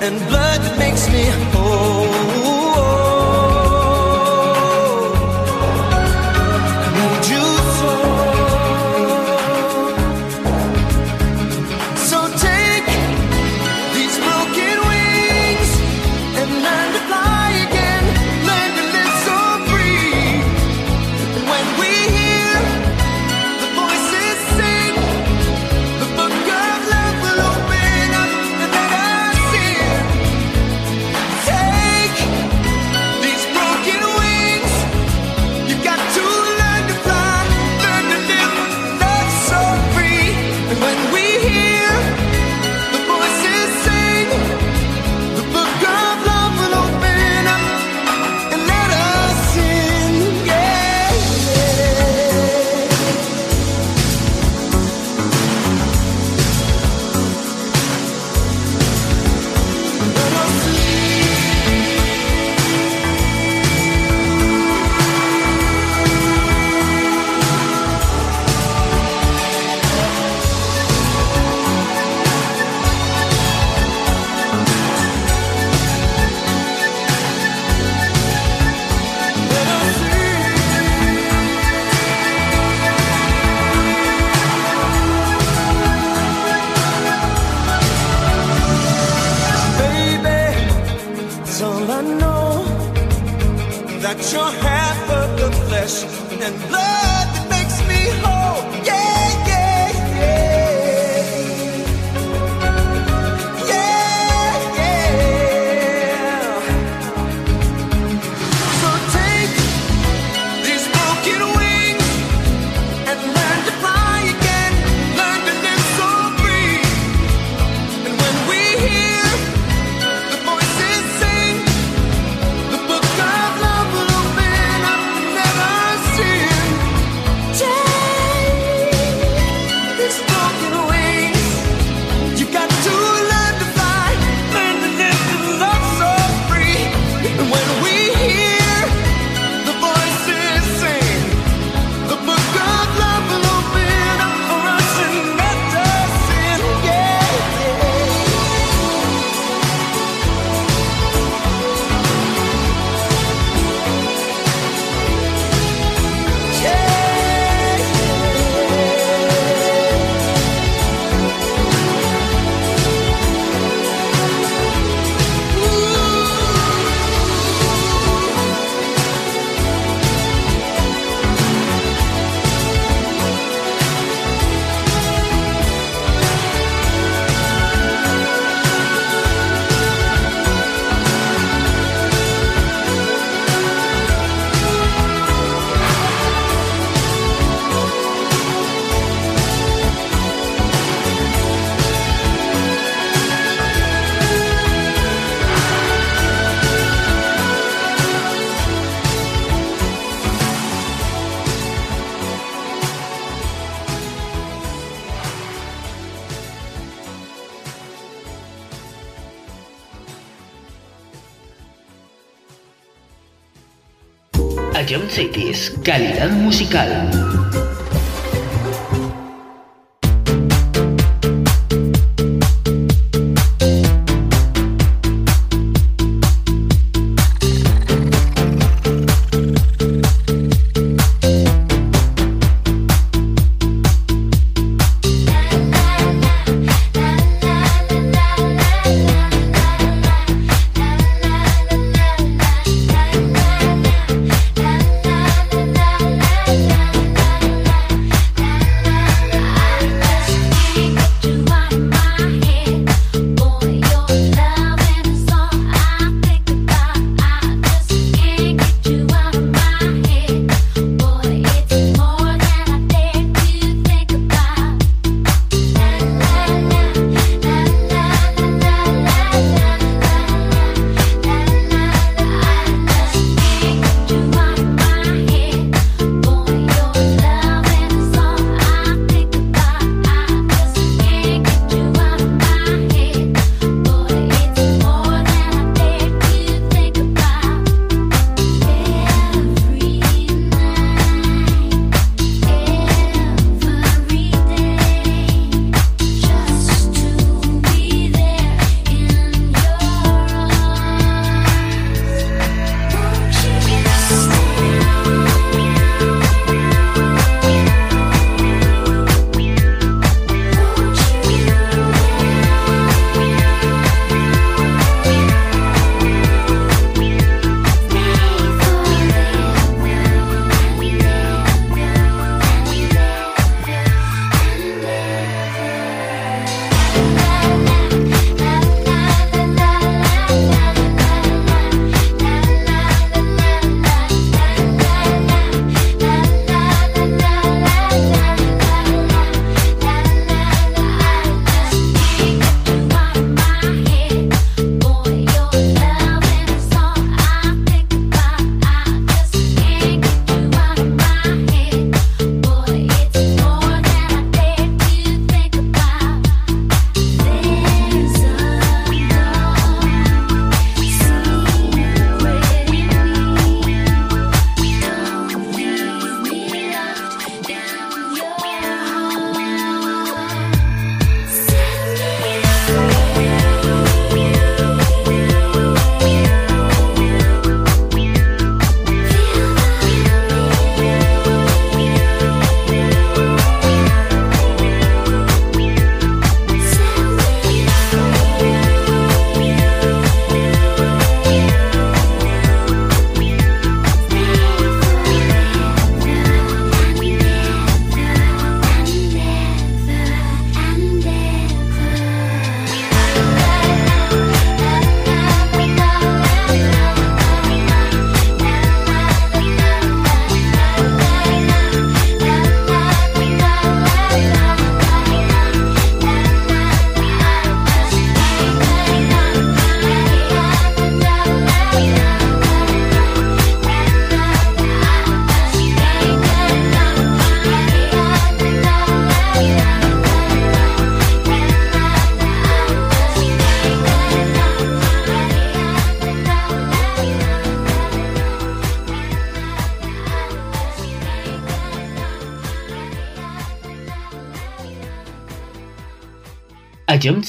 and blood makes me Calidad musical. A John